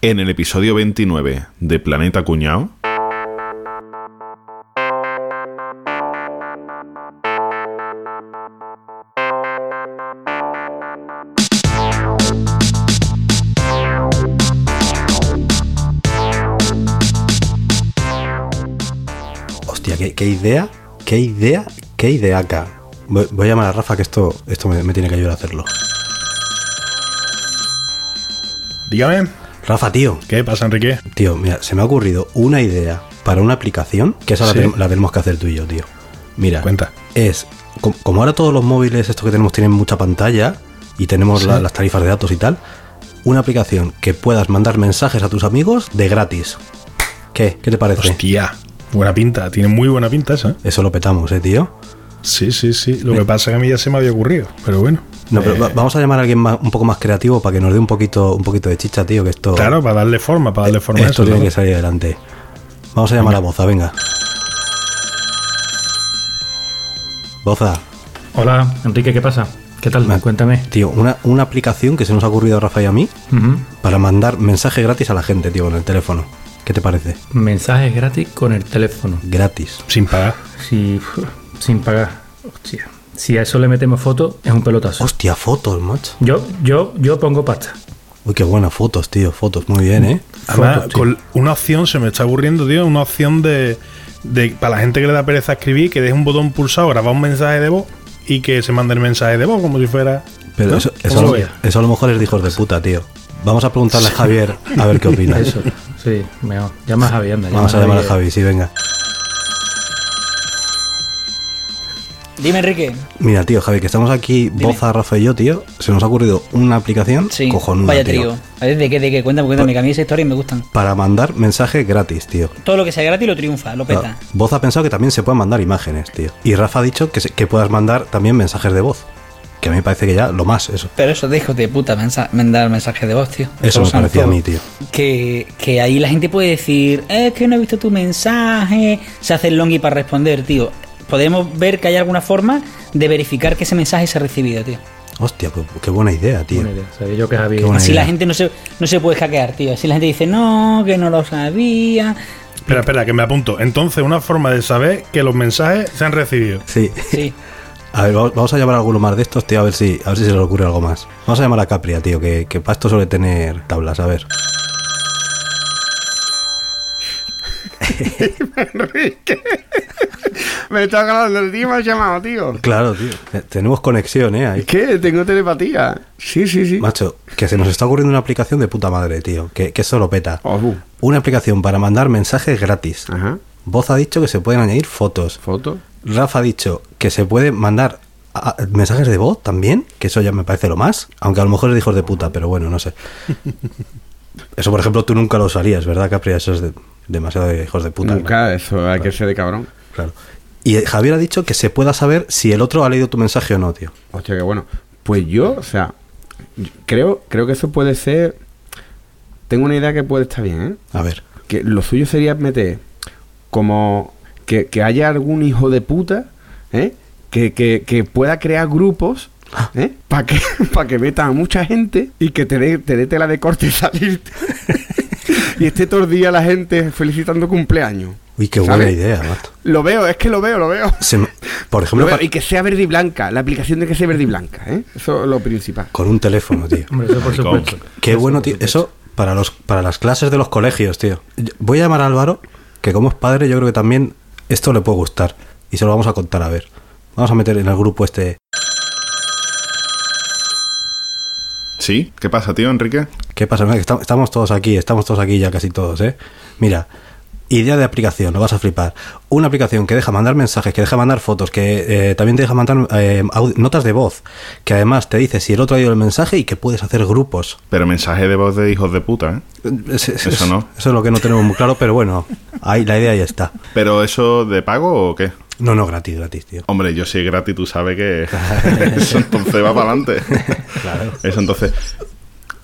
En el episodio 29 de Planeta Cuñao. Hostia, qué, qué idea, qué idea, qué idea acá. Voy, voy a llamar a Rafa que esto, esto me, me tiene que ayudar a hacerlo. Dígame, Rafa, tío, ¿qué pasa, Enrique? tío, mira, se me ha ocurrido una idea para una aplicación que esa la, Sí. tenem- la tenemos que hacer tú y yo, tío. Mira, Cuenta. es com- como ahora todos los móviles estos que tenemos tienen mucha pantalla y tenemos la- las tarifas de datos y tal, una aplicación que puedas mandar mensajes a tus amigos de gratis. ¿Qué? ¿Qué te parece? Hostia, buena pinta, tiene muy buena pinta esa. Eso lo petamos, eh, tío. Sí, sí, sí. Lo que pasa es que a mí ya se me había ocurrido, pero bueno. No, pero Eh, va- vamos a llamar a alguien más- un poco más creativo para que nos dé un poquito, un poquito de chicha, tío, que esto, Claro, para darle forma, para darle forma a esto eso. tiene ¿no? que salir adelante. Vamos a llamar a Boza, venga. Boza, Hola, Enrique, ¿qué pasa? ¿Qué tal? Me- Cuéntame. tío, una, una aplicación que se nos ha ocurrido a Rafa y a mí para mandar mensaje gratis a la gente, tío, con el teléfono. ¿Qué te parece? Mensajes gratis con el teléfono. Gratis. Sin pagar. Si, sin pagar. Hostia. Si a eso le metemos fotos, es un pelotazo. Hostia, fotos, macho. Yo, yo, yo pongo pasta. Uy, qué buenas fotos, tío. Fotos, muy bien, ¿eh? Además, Fotos, con una opción se me está ocurriendo, tío, una opción de, de para la gente que le da pereza escribir, que deje un botón pulsado, grabar un mensaje de voz y que se mande el mensaje de voz como si fuera. Pero ¿no? eso, eso, ¿Cómo a lo- lo ves? eso a lo mejor es de hijos de puta, tío. Vamos a preguntarle a Javier a ver qué opina. Eso, sí, mejor. Llama a Javi, anda. Vamos a llama llamar a Javi, sí, venga. Dime, Enrique. Mira, tío, Javi, que estamos aquí, Boza, Rafa y yo, tío. Se nos ha ocurrido una aplicación Sí. cojonuda, Vaya tío, ¿de qué? ¿De qué? Cuéntame, cuéntame, que a mí esa historia me gustan. Para mandar mensaje gratis, tío. Todo lo que sea gratis lo triunfa, lo peta. Ah, Voz ha pensado que también se pueden mandar imágenes, tío. Y Rafa ha dicho que, se- que puedas mandar también mensajes de voz. Que a mí me parece que ya lo más, eso. Pero eso de hijos de puta, mensa- mandar mensajes de voz, tío. Eso me parecía a mí, tío. Que, que ahí la gente puede decir, es que no he visto tu mensaje. Se hace el longi para responder, tío. Podemos ver que hay alguna forma de verificar que ese mensaje se ha recibido, tío. Hostia, pues qué buena idea, tío. Buena idea. Sabía yo que buena Así idea. la gente no se, no se puede hackear, tío. Así la gente dice, no, que no lo sabía. Espera, espera, que me apunto. Entonces, una forma de saber que los mensajes se han recibido. Sí. Sí. A ver, vamos a llamar a alguno más de estos, tío, a ver si, a ver si se le ocurre algo más. Vamos a llamar a Capria, tío, que, que para esto suele tener tablas, a ver. Me está grabando el tío me ha llamado, tío. Claro, tío. Tenemos conexión, eh, ahí. Que tengo telepatía. Sí, sí, sí. Macho, que se nos está ocurriendo una aplicación de puta madre, tío. Que, que eso lo peta. Oh, bu. Una aplicación para mandar mensajes gratis. Ajá. Voz ha dicho que se pueden añadir fotos. Foto. Rafa ha dicho que se puede mandar a- a- mensajes de voz también, que eso ya me parece lo más, aunque a lo mejor es de hijos de puta, pero bueno, no sé. Eso, por ejemplo, tú nunca lo usarías, ¿verdad, Capri? Eso es de- demasiado de hijos de puta. ¿no? Nunca, eso hay que ser de cabrón. Claro. Y Javier ha dicho que se pueda saber si el otro ha leído tu mensaje o no, tío. Hostia, qué bueno. Pues yo, o sea, creo, creo que eso puede ser. Tengo una idea que puede estar bien, ¿eh? A ver. Que lo suyo sería meter como que, que haya algún hijo de puta, ¿eh? Que, que, que pueda crear grupos, ¿eh? Para que, pa' que a mucha gente y que te dé te dé tela de corte salirte. y esté todo el día la gente felicitando cumpleaños. Uy, qué buena ¿Sabes? idea, mato. Lo veo, es que lo veo, lo veo. Se por Lo ejemplo, veo. Y que sea verde y blanca. La aplicación de que sea verde y blanca, ¿eh? Eso es lo principal. con un teléfono, tío. Hombre, eso por supuesto. Qué Eso bueno, tío. Eso para los para las clases de los colegios, tío. Voy a llamar a Álvaro, que como es padre, yo creo que también esto le puede gustar. Y se lo vamos a contar, a ver. Vamos a meter en el grupo este. ¿Sí? ¿Qué pasa, tío, Enrique? ¿Qué pasa? Estamos todos aquí, estamos todos aquí ya casi todos, ¿eh? Mira, idea de aplicación, lo vas a flipar. Una aplicación que deja mandar mensajes, que deja mandar fotos, que eh, también te deja mandar eh, notas de voz, que además te dice si el otro ha ido el mensaje y que puedes hacer grupos. Pero mensaje de voz de hijos de puta, ¿eh? Es- es- Eso no. Eso es lo que no tenemos muy claro, pero bueno, ahí la idea ya está. ¿Pero eso de pago o qué? No, no, gratis, gratis, tío. Hombre, yo si es gratis, tú sabes que eso entonces va para adelante. Claro. Eso entonces...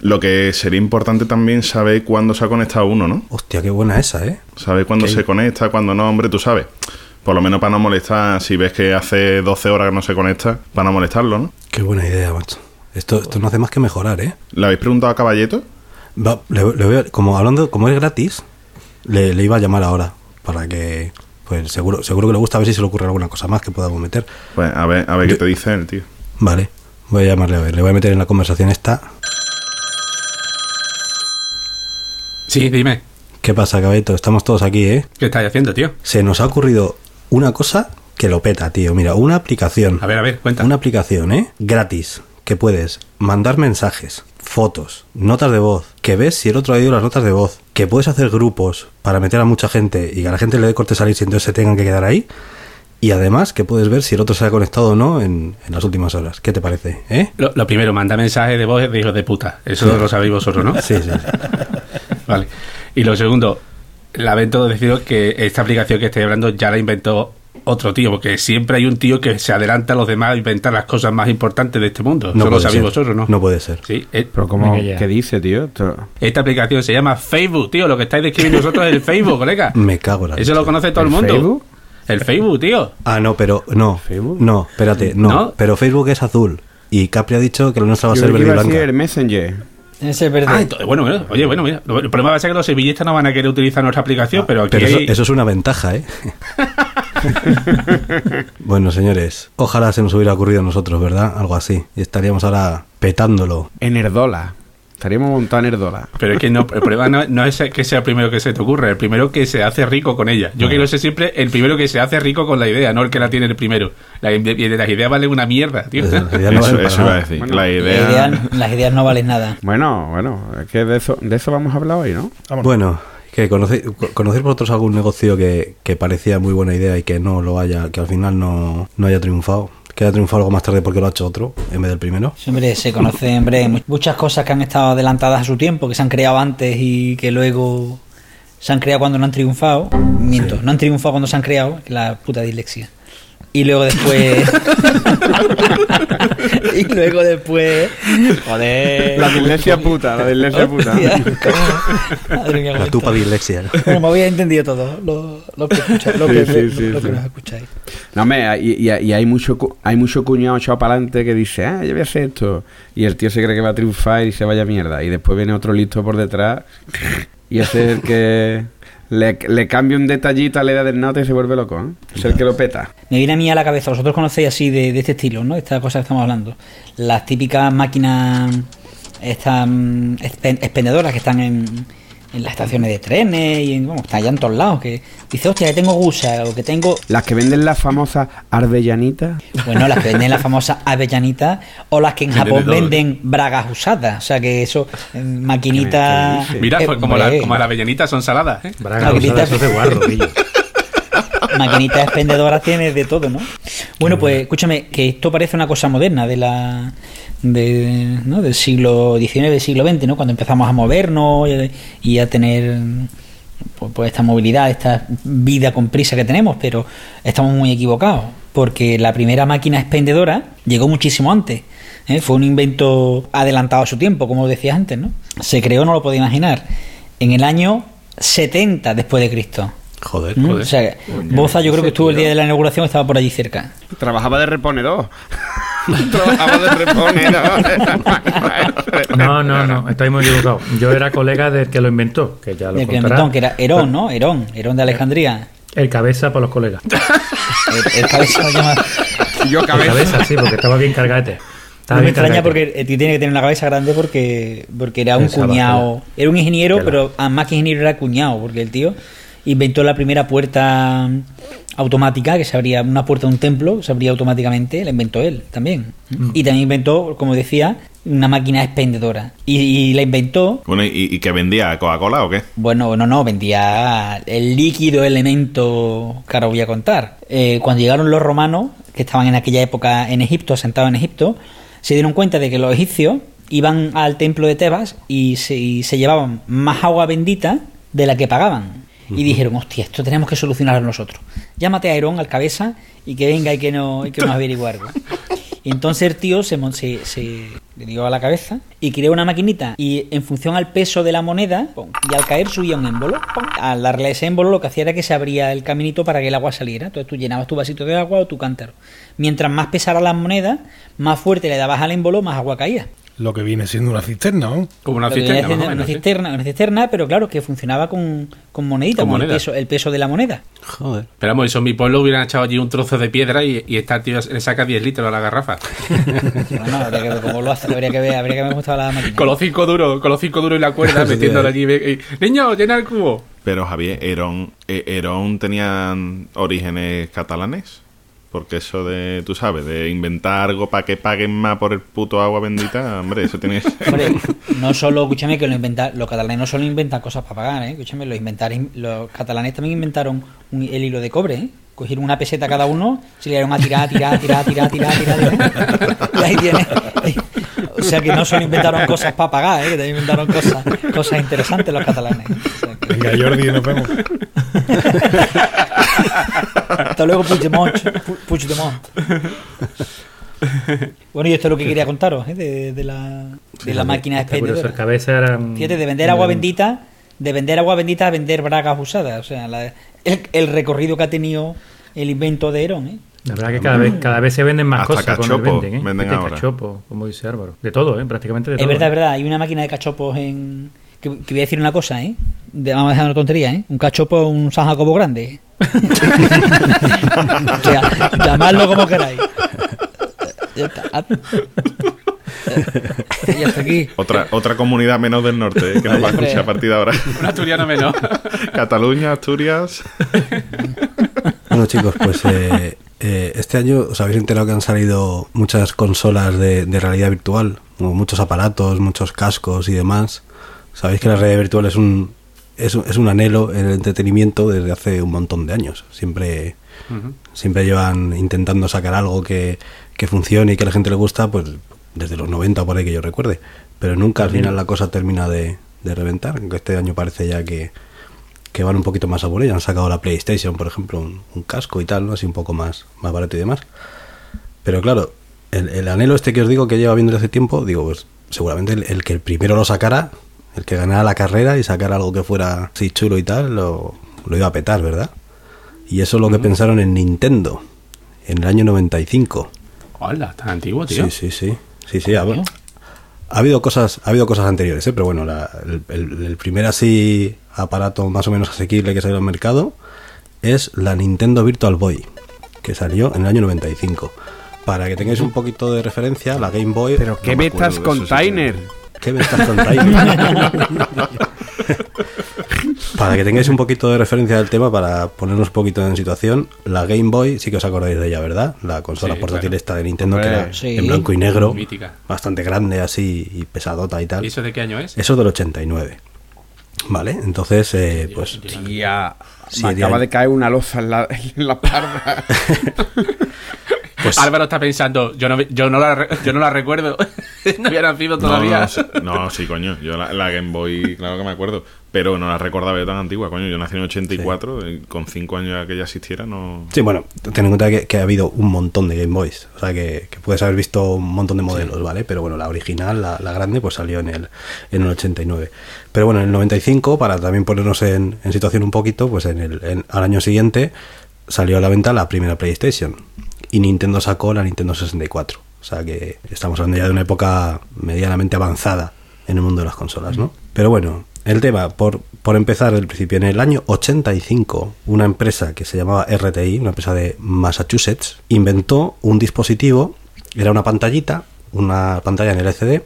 Lo que sería importante también saber cuándo se ha conectado uno, ¿no? Hostia, qué buena esa, ¿eh? Saber cuándo se conecta, cuándo no, hombre, tú sabes. Por lo menos para no molestar, si ves que hace 12 horas que no se conecta, para no molestarlo, ¿no? Qué buena idea, macho. Esto, esto no hace más que mejorar, ¿eh? ¿Le habéis preguntado a Caballeto? Va, le, le voy a- como hablando, como es gratis, le, le iba a llamar ahora para que, pues seguro, seguro que le gusta a ver si se le ocurre alguna cosa más que podamos meter. Pues a ver, a ver qué te dice él, tío. Vale, voy a llamarle a ver, le voy a meter en la conversación esta. Sí, dime. ¿Qué pasa, caballito? Estamos todos aquí, ¿eh? ¿Qué estáis haciendo, tío? Se nos ha ocurrido una cosa que lo peta, tío. Mira, una aplicación. A ver, a ver, cuenta. Una aplicación, ¿eh? Gratis. Que puedes mandar mensajes, fotos, notas de voz. Que ves si el otro ha ido las notas de voz. Que puedes hacer grupos para meter a mucha gente y que a la gente le dé corte salir si entonces se tengan que quedar ahí. Y además que puedes ver si el otro se ha conectado o no en, en las últimas horas. ¿Qué te parece? ¿Eh? Lo, lo primero, manda mensajes de voz de hijos de puta. Eso lo sabéis vosotros, ¿no? Sí, sí. sí. Vale. Y lo segundo, lamento deciros que esta aplicación que estoy hablando ya la inventó otro tío, porque siempre hay un tío que se adelanta a los demás a inventar las cosas más importantes de este mundo. Eso lo sabéis vosotros, ¿no? No puede ser. Sí, eh, Pero ya. ¿qué dice, tío? Esto- esta aplicación se llama Facebook, tío. Lo que estáis describiendo vosotros es el Facebook, colega. Me cago en la Eso lo conoce todo el, ¿El mundo. Facebook? El Facebook, tío. Ah, no, pero no. ¿Facebook? No, espérate, no, ¿No? Pero Facebook es azul. Y Capri ha dicho que la nuestra va a ser verde y blanca. el Messenger. Ese es verde. Ah, entonces, bueno, bueno, oye, bueno, mira. El problema va a ser que los sevillistas no van a querer utilizar nuestra aplicación, pero aquí Pero eso, hay- eso es una ventaja, ¿eh? bueno, señores, ojalá se nos hubiera ocurrido a nosotros, ¿verdad? Algo así. Y estaríamos ahora petándolo. En Erdola. Estaríamos montados en Erdola. Pero es que no, el problema no, no es que sea el primero que se te ocurre, el primero que se hace rico con ella. Yo quiero ser siempre el primero que se hace rico con la idea, no el que la tiene el primero. La, y las ideas valen una mierda, tío. Eso, iba a decir. Bueno, la Las idea. ideas- las ideas no valen nada. Bueno, bueno, es que de eso, de eso vamos a hablar hoy, ¿no? Vámonos. Bueno, que conocéis, co- ¿conocéis vosotros algún negocio que, que parecía muy buena idea y que no lo haya, que al final no, no haya triunfado? Que haya triunfado algo más tarde porque lo ha hecho otro en vez del primero. Sí, hombre, se conocen hombre, mu- muchas cosas que han estado adelantadas a su tiempo, que se han creado antes y que luego se han creado cuando no han triunfado. Miento, no han triunfado cuando se han creado, que la puta dislexia. Y luego después. y luego después. Joder. La dislexia puta, la dislexia puta. Madre mía, La tupa dislexia. Bueno, me había entendido todo. Lo, lo que escucháis. Lo Sí, que, sí, sí, lo que sí. nos escucháis. No, hombre, y, y- y hay mucho cu- hay mucho cuñado echado para adelante que dice, ah, yo voy a hacer esto. Y el tío se cree que va a triunfar y se vaya a mierda. Y después viene otro listo por detrás y ese es el que le, le cambia un detallito a la edad del nota y se vuelve loco. ¿eh? Es el que lo peta. Me viene a mí a la cabeza, vosotros conocéis así de, este estilo, ¿no? Esta cosa que estamos hablando. Las típicas máquinas estas mm, expen- expendedoras que están en, en las estaciones de trenes y en, bueno, están allá en todos lados. Que dice, hostia, que tengo gusa o que tengo. Las que venden las famosas arbellanitas. Bueno, las que venden las famosas avellanitas o las que en Japón todo, venden bragas usadas. O sea, que eso, eh, maquinitas. ¿Qué- qué Mira, eh, pues como, la, como las avellanitas son saladas, ¿eh? Braga, Maquinita. usada, eso es de guarro, pillo. Maquinitas expendedoras tiene de todo, ¿no? Bueno, pues escúchame, que esto parece una cosa moderna de la del siglo XIX, siglo XX, ¿no? Cuando empezamos a movernos y, y a tener pues, pues esta movilidad, esta vida con prisa que tenemos, pero estamos muy equivocados, porque la primera máquina expendedora llegó muchísimo antes. ¿eh? Fue un invento adelantado a su tiempo, como decías antes, ¿no? Se creó, no lo podía imaginar, en el año 70 después de Cristo. Joder. ¿Mm? O sea, Boza yo creo que estuvo el día de la inauguración, estaba por allí cerca. Trabajaba de reponedor. Trabajaba de reponedor. No, no, no, estáis muy equivocados. Yo era colega del que lo inventó, que ya lo El que inventó, que era Herón, ¿no? Herón, Herón de Alejandría. El cabeza para los colegas. El, el cabeza lo llama- Yo El cabeza. cabeza, sí, porque estaba bien cargate. Estaba No me extraña cargate. porque tío tiene que tener una cabeza grande porque, porque era un Pensaba, cuñado. Era un ingeniero, pero ah, más que ingeniero era cuñado, porque el tío inventó la primera puerta automática que se abría, una puerta de un templo, se abría automáticamente, la inventó él también. Mm. Y también inventó, como decía, una máquina expendedora. Y, y la inventó Bueno, ¿y, y que vendía Coca-Cola o qué? Bueno, no, no, vendía el líquido elemento que ahora voy a contar. Eh, cuando llegaron los romanos, que estaban en aquella época en Egipto, asentados en Egipto, se dieron cuenta de que los egipcios iban al templo de Tebas y se, y se llevaban más agua bendita de la que pagaban. Y dijeron, hostia, esto tenemos que solucionarlo nosotros. Llámate a Herón, al cabeza, y que venga y que, no, y que nos averigüe algo. Y entonces el tío se, se, se le dio a la cabeza y creó una maquinita y en función al peso de la moneda pum, y al caer subía un émbolo. pum. Al darle ese émbolo lo que hacía era que se abría el caminito para que el agua saliera. Entonces tú llenabas tu vasito de agua o tu cántaro. Mientras más pesara las monedas, más fuerte le dabas al émbolo, más agua caía. Lo que viene siendo una cisterna, ¿no? Como una Lo que cisterna, viene más o siendo menos, una sí. cisterna, una cisterna, pero claro, que funcionaba con, con monedita, Con con, el, peso, el peso de la moneda. Joder. Pero vamos, eso en mi pueblo hubieran echado allí un trozo de piedra y, y esta tío le saca 10 litros a la garrafa. Bueno, habría que ver cómo lo hace, habría que ver, habría que haber gustado la máquina. Con los cinco duros, con los cinco duros y la cuerda, a allí. y- Niño, llena el cubo. Pero Javier, Herón, eh, Herón tenían orígenes catalanes. Porque eso de, tú sabes, de inventar algo para que paguen más por el puto agua bendita, hombre, eso tiene que ser- Hombre, no solo, escúchame, que lo inventa, los catalanes no solo inventan cosas para pagar, ¿eh? Escúchame, los, los catalanes también inventaron un- el hilo de cobre, ¿eh? Cogieron una peseta cada uno, se le dieron a tirar, tirar, tirar, tirar, tirar, tirar, tirar. Y ahí tiene. O sea que no solo inventaron cosas para pagar, ¿eh? Que también inventaron cosas, cosas interesantes los catalanes. O sea que- Venga, Jordi, nos vemos. Hasta luego, Puigdemont. Pu- Puigdemont. Bueno, y esto es lo que quería contaros, ¿eh? De, de la, de la máquina expendedora. cabeza era... mm, Fíjate, de vender agua bendita, de vender agua bendita a vender bragas usadas. O sea, la- el, el recorrido que ha tenido el invento de Herón, ¿eh? La verdad que cada vez, cada vez se venden más Hasta cosas cachopo venden, ¿eh? venden ahora. cachopo, como dice Álvaro. De todo, ¿eh? Prácticamente de Es todo. verdad, es ¿eh? verdad. Hay una máquina de cachopos en. Que, que voy a decir una cosa, ¿eh? De- vamos a dejar una tontería, ¿eh? Un cachopo un San Jacobo grande. o sea, llamadlo como queráis. Ya está. Y hasta aquí. otra, otra comunidad menos del norte, eh, que nos va a escuchar a partir de ahora. Un asturiano menos. Cataluña, Asturias. Bueno, chicos, pues eh, eh, este año os habéis enterado que han salido muchas consolas de, de realidad virtual, como muchos aparatos, muchos cascos y demás. Sabéis que la realidad virtual es un, es un, es un anhelo en el entretenimiento desde hace un montón de años. Siempre, siempre llevan intentando sacar algo que, que funcione y que a la gente le gusta, pues desde los 90 por ahí que yo recuerde. Pero nunca al final la cosa termina de, de reventar, aunque este año parece ya que, que van un poquito más a por ello. Han sacado la PlayStation, por ejemplo, un, un casco y tal, ¿no? Así un poco más, más barato y demás. Pero claro, el, el anhelo este que os digo que lleva viendo desde hace tiempo, digo, pues seguramente el, el que el primero lo sacara, el que ganara la carrera y sacara algo que fuera así chulo y tal, lo, lo iba a petar, ¿verdad? Y eso es lo que pensaron en Nintendo, en el año 95. Hola, tan antiguo, tío. Sí, sí, sí. Sí, sí. Ha, ha habido cosas, ha habido cosas anteriores, ¿eh? pero bueno, la- el, el- el primer así aparato más o menos asequible que salió al mercado es la Nintendo Virtual Boy, que salió en el año 95. Para que tengáis un poquito de referencia, la Game Boy. Pero qué No me metas container. ¿Qué me estás contando? para que tengáis un poquito de referencia del tema, para ponernos un poquito en situación, la Game Boy, sí que os acordáis de ella, ¿verdad? La consola Sí, portátil claro. esta de Nintendo que era sí. en blanco y negro, Mítica. bastante grande así y pesadota y tal. ¿Y eso de qué año es? Eso del 89. Vale, entonces, eh, pues Tía, Sí, me tía. acaba de caer una loza en la, en la parda. Pues- Álvaro está pensando, yo no, yo no, la, yo no la recuerdo. no había nacido todavía. no, sí, no, sí, coño. Yo la, la Game Boy, claro que me acuerdo. Pero no la recordaba yo tan antigua, coño. Yo nací en 84, y con 5 años ya que ya existiera, no. Sí, bueno, ten en cuenta que, que ha habido un montón de Game Boys. O sea, que, que puedes haber visto un montón de modelos, ¿vale? Pero bueno, la original, la, la grande, pues salió en el, en el 89. Pero bueno, en el 95, para también ponernos en, en situación un poquito, pues en el, en- al año siguiente salió a la venta la primera PlayStation. Y Nintendo sacó la Nintendo 64. O sea que estamos hablando ya de una época medianamente avanzada en el mundo de las consolas, ¿no? Pero bueno, el tema, por, por empezar el principio, en el año 85, una empresa que se llamaba RTI, una empresa de Massachusetts, inventó un dispositivo, era una pantallita, una pantalla en LCD,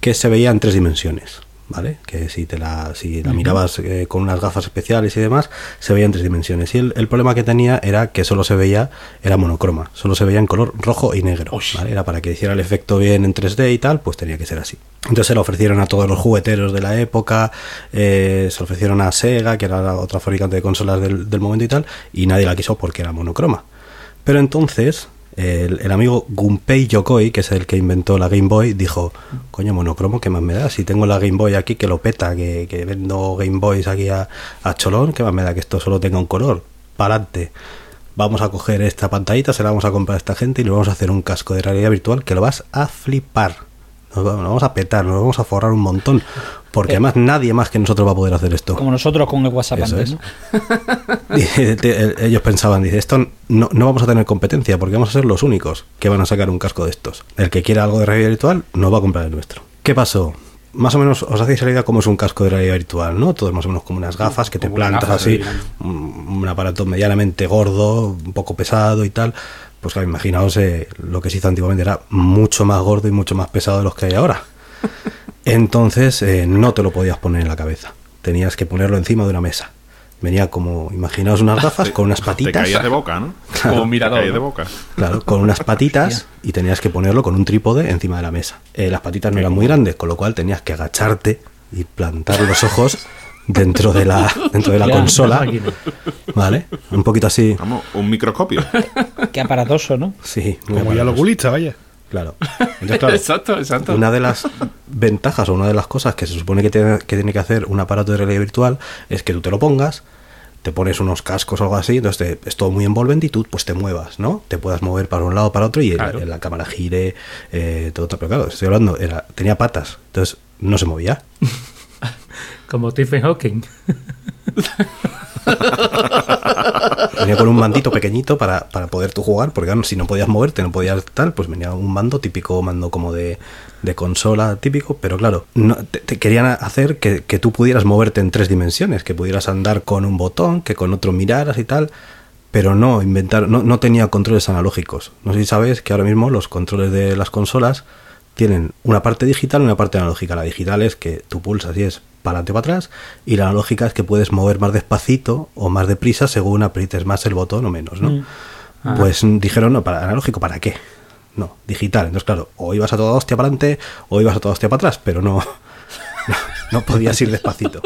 que se veía en tres dimensiones. ¿Vale? Que si te la, si la mirabas eh, con unas gafas especiales y demás, se veía en tres dimensiones. Y el, el problema que tenía era que solo se veía, era monocroma, solo se veía en color rojo y negro. ¿vale? Era para que hiciera el efecto bien en 3D y tal, pues tenía que ser así. Entonces se lo ofrecieron a todos los jugueteros de la época, eh, se lo ofrecieron a Sega, que era la otra fabricante de consolas del, del momento y tal, y nadie la quiso porque era monocroma. Pero entonces el, amigo Gunpei Yokoi, que es el que inventó la Game Boy, dijo, coño, monocromo, ¿qué más me da? Si tengo la Game Boy aquí que lo peta, que, vendo Game Boys aquí a, a cholón, ¿qué más me da que esto solo tenga un color? Pa'lante. Vamos a coger esta pantallita, se la vamos a comprar a esta gente y le vamos a hacer un casco de realidad virtual que lo vas a flipar. Nos vamos a petar, nos vamos a forrar un montón. Porque además nadie más que nosotros va a poder hacer esto. Como nosotros con el WhatsApp Eso antes. Dice, te- ellos pensaban, dice, esto no, no vamos a tener competencia porque vamos a ser los únicos que van a sacar un casco de estos. El que quiera algo de realidad virtual no va a comprar el nuestro. ¿Qué pasó? Más o menos os hacéis la idea cómo es un casco de realidad virtual, ¿no? Todo es más o menos como unas gafas que te Como plantas así, un, un aparato medianamente gordo, un poco pesado y tal. Pues claro, imaginaos eh, lo que se hizo antiguamente era mucho más gordo y mucho más pesado de los que hay ahora. Entonces eh, no te lo podías poner en la cabeza. Tenías que ponerlo encima de una mesa. Venía como, imaginaos unas gafas con unas Te patitas. caías de boca, ¿no? Como un Te mirador. caías de boca. Claro, con unas patitas y tenías que ponerlo con un trípode encima de la mesa. Eh, las patitas no eran muy grandes, con lo cual tenías que agacharte y plantar los ojos dentro de la dentro de la Ya, consola. ¿vale? Un poquito así, Vamos, un microscopio. Qué aparatoso, ¿no? sí, muy Como ya lo oculista, vaya. Claro. Entonces, claro, Exacto, exacto. una de las ventajas o una de las cosas que se supone que tiene, que tiene que hacer un aparato de realidad virtual es que tú te lo pongas, te pones unos cascos o algo así, entonces te- es todo muy envolvente y tú pues te muevas, ¿no? Te puedas mover para un lado o para otro y Claro. en la cámara gire, eh, todo, todo. Pero claro, estoy hablando, era, tenía patas, entonces no se movía. Como Stephen Hawking. Venía con un mandito pequeñito para, para poder tú jugar, porque si no podías moverte, no podías tal, pues venía un mando típico, mando como de, de consola típico, pero claro, no, te querían hacer que, que tú pudieras moverte en tres dimensiones, que pudieras andar con un botón, que con otro miraras y tal, pero no inventar, no, no tenía controles analógicos. No sé si sabes que ahora mismo los controles de las consolas tienen una parte digital y una parte analógica. La digital es que tú pulsas y es para adelante o para atrás, y la analógica es que puedes mover más despacito o más deprisa según aprietes más el botón o menos, ¿no? Mm. Pues mm, dijeron, no, para analógico, ¿para qué? No, digital. Entonces, claro, o ibas a toda hostia para adelante o ibas a toda hostia para atrás, pero no, no, no podías ir despacito.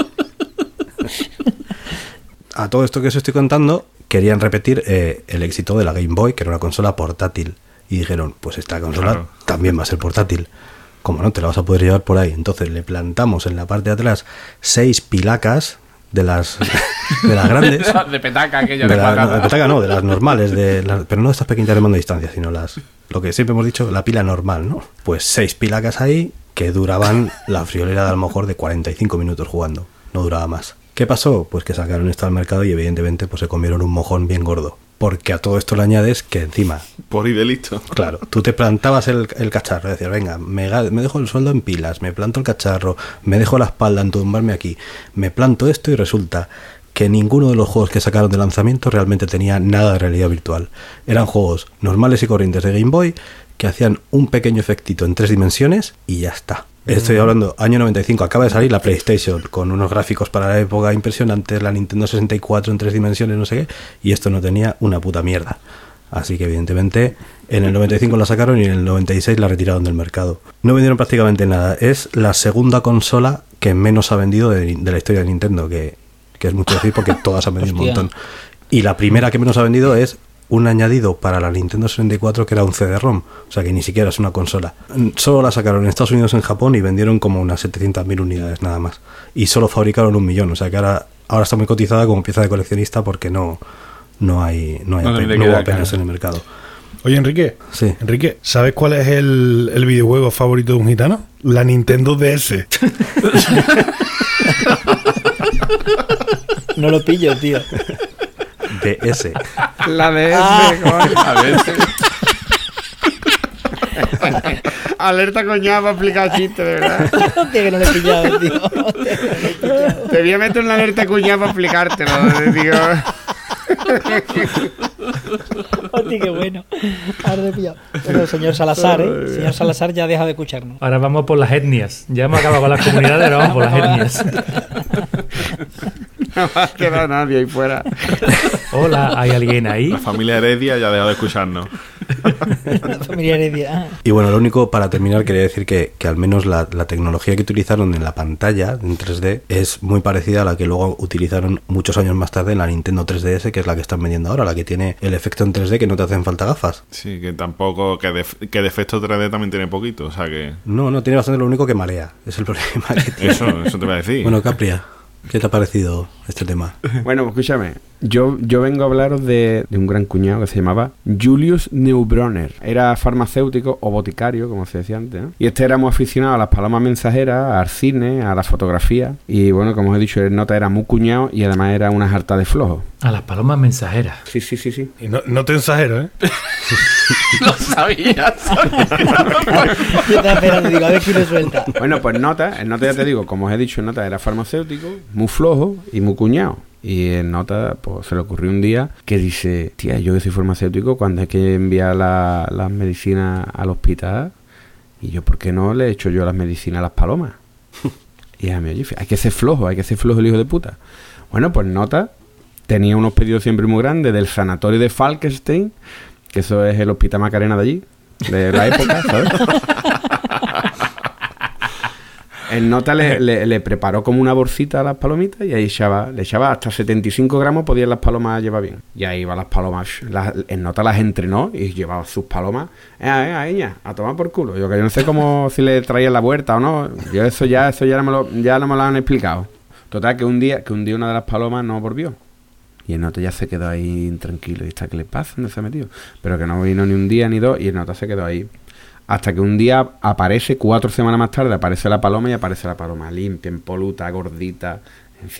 A todo esto que os estoy contando, querían repetir eh, el éxito de la Game Boy, que era una consola portátil. Y dijeron, pues esta consola Claro. también va a ser portátil. Como no, te la vas a poder llevar por ahí. Entonces le plantamos en la parte de atrás seis pilacas de las, de las grandes. de petaca aquello De de la- de petaca no, de las normales, de las- pero no de estas pequeñas de mando a distancia, sino las, lo que siempre hemos dicho, la pila normal, ¿no? Pues seis pilacas ahí que duraban la friolera de a lo mejor de 45 minutos jugando, no duraba más. ¿Qué pasó? Pues que sacaron esto al mercado y evidentemente pues se comieron un mojón bien gordo. Porque a todo esto le añades que encima, Por y de listo. claro, tú te plantabas el, el cacharro, decías, venga, me, me dejo el sueldo en pilas, me planto el cacharro, me dejo la espalda en tumbarme aquí, me planto esto y resulta que ninguno de los juegos que sacaron de lanzamiento realmente tenía nada de realidad virtual. Eran juegos normales y corrientes de Game Boy que hacían un pequeño efectito en tres dimensiones y ya está. Estoy hablando, año 95, acaba de salir la PlayStation con unos gráficos para la época impresionantes, la Nintendo 64 en tres dimensiones, no sé qué, y esto no tenía una puta mierda. Así que evidentemente en el 95 la sacaron y en el 96 la retiraron del mercado. No vendieron prácticamente nada. Es la segunda consola que menos ha vendido de, de la historia de Nintendo, que, que es mucho decir porque todas han vendido un montón. Y la primera que menos ha vendido es un añadido para la Nintendo 64 que era un CD-ROM, o sea que ni siquiera es una consola. Solo la sacaron en Estados Unidos y en Japón y vendieron como unas 700.000 unidades nada más. Y solo fabricaron un millón, o sea que ahora, ahora está muy cotizada como pieza de coleccionista porque no, no hay, no hay No, hubo apenas cara. en el mercado. Oye, Enrique. Sí. Enrique, ¿sabes cuál es el, el videojuego favorito de un gitano? La Nintendo DS. No lo pillo, tío. DS. La de Ah. ese, coño. A ver, Alerta coñada para explicar chiste, de verdad. Hostia, que no lo he pillado, tío. No he pillado. Te voy a meter una alerta cuñada para explicártelo. Digo, Hostia, qué bueno. He pillado. Bueno, señor Salazar, ¿eh? Señor Salazar ya deja de escucharnos. Ahora vamos por las etnias. Ya hemos acabado con las comunidades, ahora vamos por las etnias. no va a quedar nadie ahí fuera. Hola, ¿hay alguien ahí? La familia Heredia ya ha dejado de escucharnos. La familia Heredia. Ah. Y bueno, lo único para terminar quería decir que, que al menos la, la tecnología que utilizaron en la pantalla en 3D es muy parecida a la que luego utilizaron muchos años más tarde en la Nintendo 3DS, que es la que están vendiendo ahora, la que tiene el efecto en 3D que no te hacen falta gafas. Sí, que tampoco. Que, def- que defecto 3D también tiene poquito. O sea que. No, no, tiene bastante lo único que marea. Es el problema que tiene. Eso, eso te voy a decir. Bueno, Capria, ¿qué te ha parecido este tema. Bueno, pues escúchame. Yo, yo vengo a hablaros de, de un gran cuñado que se llamaba Julius Neubronner. Era farmacéutico o boticario, como se decía antes. ¿no? Y este era muy aficionado a las palomas mensajeras, al cine, a la fotografía. Y bueno, como os he dicho, el nota era muy cuñado y además era una jarta de flojo. A las palomas mensajeras. Sí, sí, sí, sí. Y no, no te exagero, ¿eh? Lo sabías. Yo esperando, digo, a ver quién lo suelta. Bueno, pues Nota, el Nota ya te digo, como os he dicho, el Nota era farmacéutico, muy flojo y muy cuñado. Y el Nota, pues se le ocurrió un día que dice, tía, yo que soy farmacéutico, cuando hay que enviar la- las medicinas al hospital, y yo, ¿por qué no le echo yo las medicinas a las palomas? Y a mí, oye, hay que ser flojo, hay que ser flojo el hijo de puta. Bueno, pues Nota tenía unos pedidos siempre muy grandes del sanatorio de Falkenstein, que eso es el hospital Macarena de allí, de la época, ¿sabes? El nota le, le- le preparó como una bolsita a las palomitas y ahí echaba, le echaba hasta 75 gramos, podían las palomas llevar bien. Y ahí iban las palomas, las- el nota las entrenó y llevaba sus palomas. Venga, venga, ella, a tomar por culo. Yo que yo no sé cómo si le traían la vuelta o no. Yo eso ya, eso ya no me lo, ya no me lo han explicado. Total, que un día, que un día una de las palomas no volvió. Y el nota ya se quedó ahí intranquilo. ¿Y está qué le pasa? ¿Dónde se ha metido? Pero que no vino ni un día ni dos y el nota se quedó ahí. Hasta que un día aparece, cuatro semanas más tarde, aparece la paloma y aparece la paloma limpia, impoluta, gordita.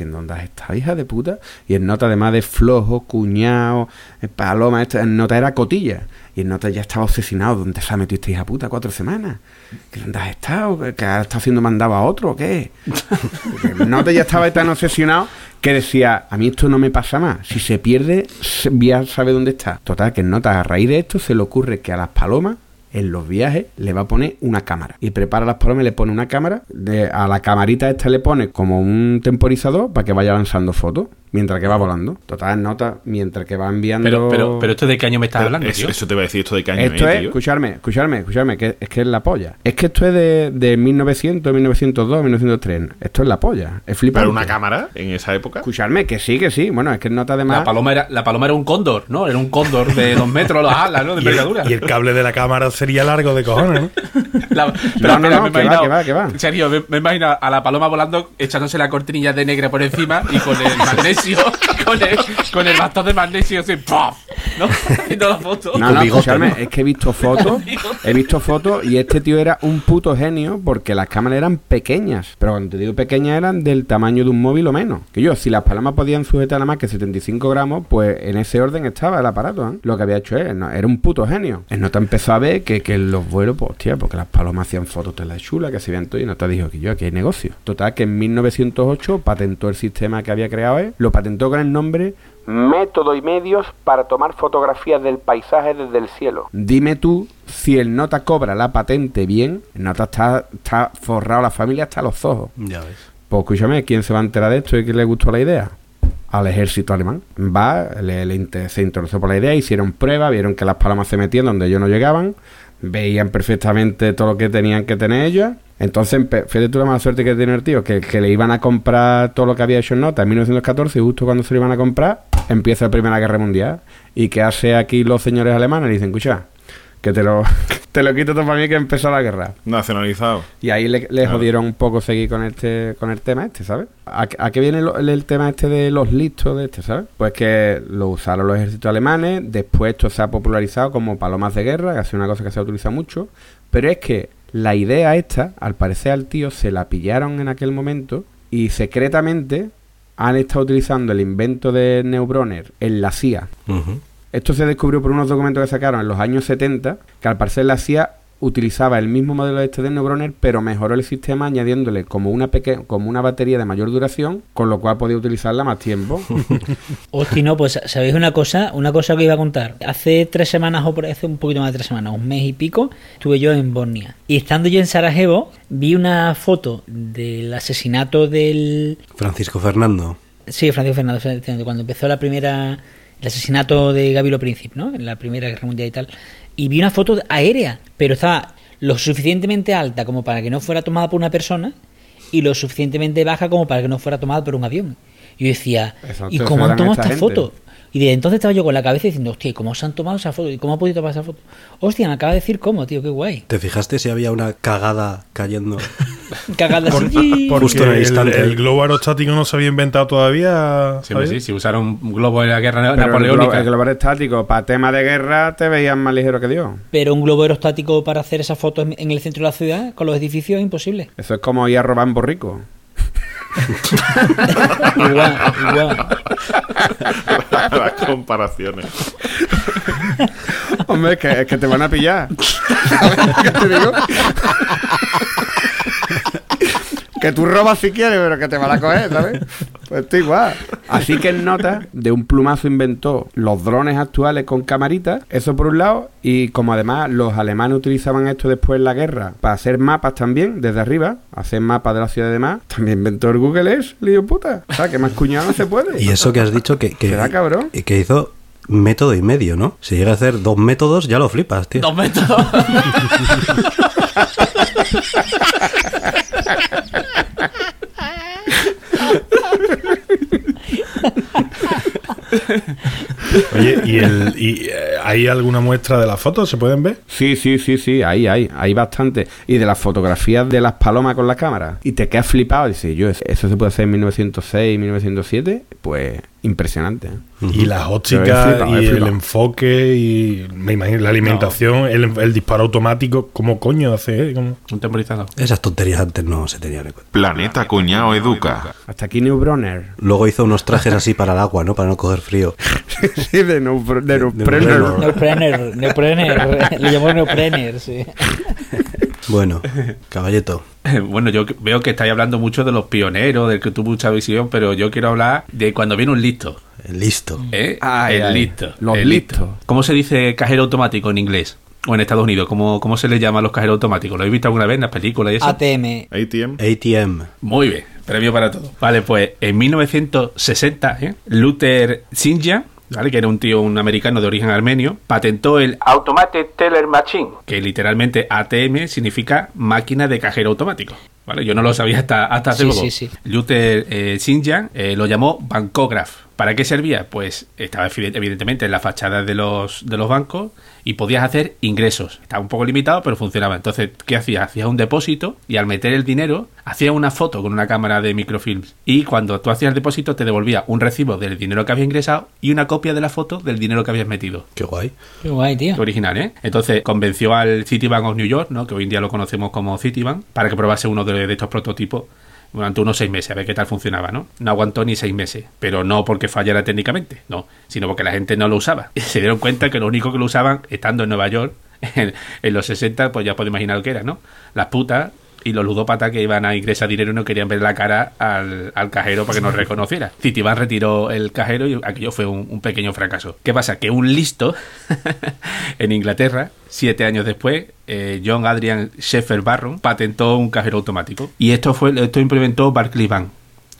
¿dónde has estado, hija de puta? Y el nota, además de flojo, cuñado, eh, paloma, esta- el nota era cotilla. Y el nota ya estaba obsesionado. ¿Dónde se ha metido esta hija puta cuatro semanas? ¿Que ¿Dónde has estado? ¿Que, has estado siendo mandado a otro qué? El nota ya estaba tan obsesionado que decía, a mí esto no me pasa más. Si se pierde, se- voy a saber dónde está. Total, que el nota a raíz de esto se le ocurre que a las palomas en los viajes le va a poner una cámara. Y prepara las palomas y le pone una cámara. De, a la camarita esta le pone como un temporizador para que vaya lanzando fotos mientras que va volando. Total, nota mientras que va enviando... Pero, pero, pero esto de qué año me estás Pero hablando, eso, tío. eso te voy a decir esto de qué año Esto es, escucharme, escucharme, escucharme, que es que es la polla. Es que esto es de, de 1900, 1902, 1903. Esto es la polla. Es flipante. Pero una cámara en esa época. Escucharme, que sí, que sí. Bueno, es que nota además... La paloma, era, la paloma era un cóndor, ¿no? Era un cóndor de dos metros las alas, ¿no? De Y envergadura. y el cable de la cámara sería largo de cojones, ¿no? La- No, no, no, me que va, que va, que va. Sergio, me, me he imaginado a la paloma volando, echándose la cortinilla de negra por encima y con el magnesio, con el, con el bastón de magnesio así, ¡paf! ¿No? Haciendo la foto. No, no, ¿no? es que he visto fotos, he visto fotos y este tío era un puto genio porque las cámaras eran pequeñas, pero cuando te digo pequeñas eran del tamaño de un móvil o menos. Que yo, si las palomas podían sujetar nada más que 75 gramos, pues en ese orden estaba el aparato, ¿eh? Lo que había hecho él, ¿no? era un puto genio. El nota empezó a ver que, que los vuelos, pues hostia, porque las palomas hacían fotos de la chula, que se veían todo y nota dijo que yo, aquí hay negocio. Total, que en 1908 patentó el sistema que había creado él, lo patentó con el nombre Método y medios para tomar fotografías del paisaje desde el cielo. Dime tú si el nota cobra la patente bien, el nota está, está forrado la familia hasta los ojos. Ya ves. Pues escúchame, ¿quién se va a enterar de esto y quién le gustó la idea? Al ejército alemán. Va, le, le se interesó por la idea, hicieron pruebas, vieron que las palomas se metían donde ellos no llegaban, veían perfectamente todo lo que tenían que tener ellas. Entonces, fíjate tú la mala suerte que tiene el tío, que, que le iban a comprar todo lo que había hecho en nota en 1914 y justo cuando se lo iban a comprar, empieza la Primera Guerra Mundial. ¿Y qué hace aquí los señores alemanes? Le dicen, escucha, que te lo, te lo quito todo para mí que empezó la guerra. Nacionalizado. Y ahí le, le Claro. jodieron un poco seguir con este con el tema este, ¿sabes? ¿A, a qué viene lo- el, el tema este de los listos de este, ¿sabes? Pues que lo usaron los ejércitos alemanes, después esto se ha popularizado como palomas de guerra, que ha sido una cosa que se ha utilizado mucho, pero es que la idea esta, al parecer al tío, se la pillaron en aquel momento y secretamente han estado utilizando el invento de Neubronner en la CIA. Esto se descubrió por unos documentos que sacaron en los años 70, que al parecer la CIA utilizaba el mismo modelo este de Neubronner, pero mejoró el sistema añadiéndole como una peque como una batería de mayor duración, con lo cual podía utilizarla más tiempo. Hostia, no, pues sabéis una cosa, una cosa que iba a contar. Hace tres semanas o por hace un poquito más de tres semanas, un mes y pico, estuve yo en Bosnia. Y estando yo en Sarajevo, vi una foto del asesinato del Francisco Fernando. Sí, Francisco Fernando, cuando empezó la primera, el asesinato de Gavilo Príncipe, ¿no? En la Primera Guerra Mundial y tal. Y vi una foto aérea, pero estaba lo suficientemente alta como para que no fuera tomada por una persona y lo suficientemente baja como para que no fuera tomada por un avión. Y yo decía, Exacto, ¿y cómo han tomado esta foto? Y de entonces estaba yo con la cabeza diciendo, hostia, ¿y cómo se han tomado esa foto? ¿Y cómo ha podido tomar esa foto? Hostia, me acaba de decir cómo, tío, qué guay. ¿Te fijaste si había una cagada cayendo Cagada Por- Justo en el instante. el globo aerostático no se había inventado todavía. Sí, pues sí, si usaron un globo en la guerra Pero el globo, napoleónica. el globo aerostático, para temas de guerra, te veían más ligero que Dios. Pero un globo aerostático para hacer esas fotos en- en el centro de la ciudad, con los edificios, es imposible. Eso es como ir a robar en borrico. Igual, igual. Las comparaciones. Hombre, es que, es que te van a pillar. ¿Sabes qué te digo? Que tú robas si quieres, pero que te van a coger, ¿sabes? Pues esto igual. Así que en nota, de un plumazo inventó los drones actuales con camaritas, eso por un lado, y como además los alemanes utilizaban esto después en la guerra para hacer mapas también, desde arriba, hacer mapas de la ciudad de más, también inventó el Google Earth, lío puta. O sea, que más cuñado no se puede. Y eso que has dicho que, que, ¿Será cabrón? y que hizo método y medio, ¿no? Si llega a hacer dos métodos, ya lo flipas, tío. Dos métodos. Oye, ¿y, el, y eh, hay alguna muestra de las fotos? ¿Se pueden ver? Sí, sí, sí, sí, ahí hay, hay bastante. Y de las fotografías de las palomas con la cámara. Y te quedas flipado. Dices, yo, eso se puede hacer en 1906, 1907. Pues impresionante. ¿eh? Y he ópticas y el enfoque y me imagino la alimentación, el, el disparo automático, ¿cómo coño hace? eh? ¿Cómo? Un temporizador. Esas tonterías antes no se tenían en cuenta. Planeta Cuñado Educa. Hasta aquí New Bronner. Luego hizo unos trajes así para el agua, ¿no? Para no coger frío. sí, de. Neoprenor. Neoprenner, neoprenner. Le llamó neoprenner, sí. Bueno, caballeto. Bueno, yo veo que estáis hablando mucho de los pioneros, del que tuvo mucha visión, pero yo quiero hablar de cuando viene un listo. Listo. ¿eh? Ay, el ay. listo. Los el listos. ¿Cómo se dice cajero automático en inglés? O en Estados Unidos, ¿cómo, cómo se le llama a los cajeros automáticos? ¿Lo habéis visto alguna vez en las películas y eso? ATM. ATM. ATM. Muy bien, premio para todo. Vale, pues en 1960, ¿eh? Luther Sinja, ¿vale? que era un tío, un americano de origen armenio, patentó el Automated Teller Machine, que literalmente ATM significa máquina de cajero automático. ¿Vale? Yo no lo sabía hasta, hasta hace Sí, poco. sí, sí. Luther eh, eh, lo llamó Bancograph. ¿Para qué servía? Pues estaba evi- evidentemente en la fachada de los, de los bancos y podías hacer ingresos. Estaba un poco limitado, pero funcionaba. Entonces, ¿qué hacías? Hacías un depósito y al meter el dinero, hacías una foto con una cámara de microfilms. Y cuando tú hacías el depósito, te devolvía un recibo del dinero que habías ingresado y una copia de la foto del dinero que habías metido. Qué guay. Qué guay, tío. Qué original, ¿eh? Entonces convenció al Citibank of New York, ¿no? que hoy en día lo conocemos como Citibank, para que probase uno de, de estos prototipos durante unos seis meses, a ver qué tal funcionaba, ¿no? No aguantó ni seis meses, pero no porque fallara técnicamente, no, sino porque la gente no lo usaba. Se dieron cuenta que lo único que lo usaban, estando en Nueva York, en, los 60, pues ya podéis imaginar lo que era, ¿no? Las putas y los ludópatas que iban a ingresar dinero y no querían ver la cara al, al cajero para que nos reconociera. Citibank retiró el cajero y aquello fue un, un pequeño fracaso. ¿Qué pasa? Que un listo en Inglaterra, siete años después, eh, John Adrian Sheffer Barron patentó un cajero automático. Y esto fue esto implementó Barclays Bank.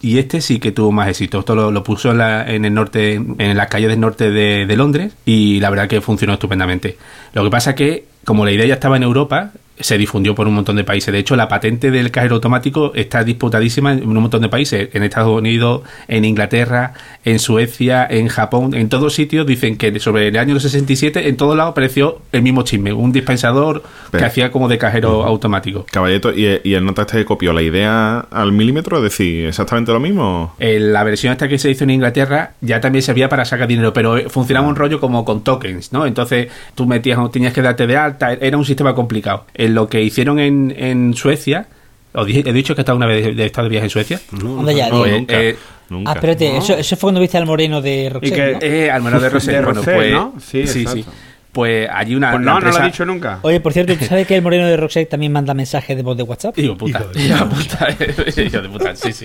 Y este sí que tuvo más éxito. Esto lo, lo puso en, la- en el norte, en las calles del norte de, de Londres y la verdad que funcionó estupendamente. Lo que pasa que, como la idea ya estaba en Europa, se difundió por un montón de países. De hecho, la patente del cajero automático está disputadísima en un montón de países. En Estados Unidos, en Inglaterra, en Suecia, en Japón, en todos sitios dicen que sobre el año 67 en todos lados apareció el mismo chisme. Un dispensador Pero- que hacía como de cajero automático. Caballeto, ¿y, y el nota este que copió la idea al milímetro? Es decir, exactamente lo mismo. Eh, la versión esta que se hizo en Inglaterra ya también servía para sacar dinero, pero eh, funcionaba un rollo como con tokens, ¿no? Entonces tú metías, tenías que darte de alta, era un sistema complicado. En lo que hicieron en, en Suecia, os dije- he dicho que he estado una vez de, de de viaje en Suecia. Anda ya, No, eh, nunca. eh, nunca. Ah, espérate, eso, eso fue cuando viste al moreno de Roxette, que- ¿no? Eh, al menos de. De bueno, pues, ¿no? Sí, sí, sí. Pues allí una. Pues no, no lo he dicho nunca. Oye, por cierto, ¿tú sabes que el moreno de Roxette también manda mensajes de voz de WhatsApp? Hijo puta. Hijo puta. Hijo de puta, sí, sí.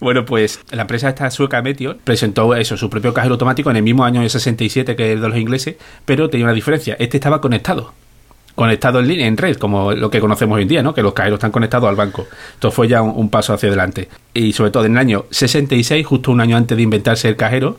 Bueno, pues la empresa esta sueca Meteor presentó eso, su propio cajero automático en el mismo año de 67 que el de los ingleses, pero tenía una diferencia. Este estaba conectado. Conectado en línea, en red, como lo que conocemos hoy en día, ¿no? Que los cajeros están conectados al banco. Esto fue ya un, un paso hacia adelante. Y sobre todo en el año 66, justo un año antes de inventarse el cajero,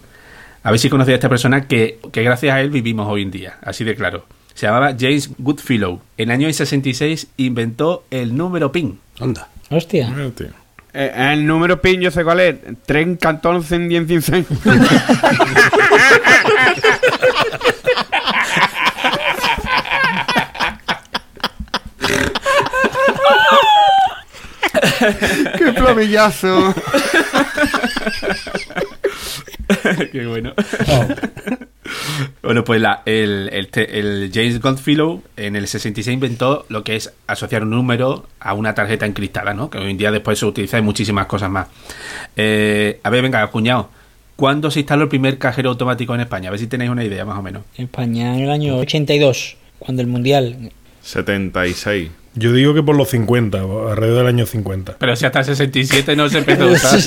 a ver si conocía a esta persona que, que gracias a él vivimos hoy en día, así de claro. Se llamaba James Goodfellow. En el año 66 inventó el número PIN. Anda. Hostia. Eh, tío. Eh, el número PIN, yo sé cuál es. 3, 14, 10, 15. Tomillazo. Qué bueno. bueno, pues la- el, el James Goodfellow en el 66 inventó lo que es asociar un número a una tarjeta encriptada, ¿no? Que hoy en día después se utiliza en muchísimas cosas más. Eh, a ver, venga, cuñado. ¿Cuándo se instaló el primer cajero automático en España? A ver si tenéis una idea, más o menos. En España en el año 82, cuando el Mundial... 76. Yo digo que por los 50, o alrededor del año 50. Pero si hasta el 67 no se empezó a usar.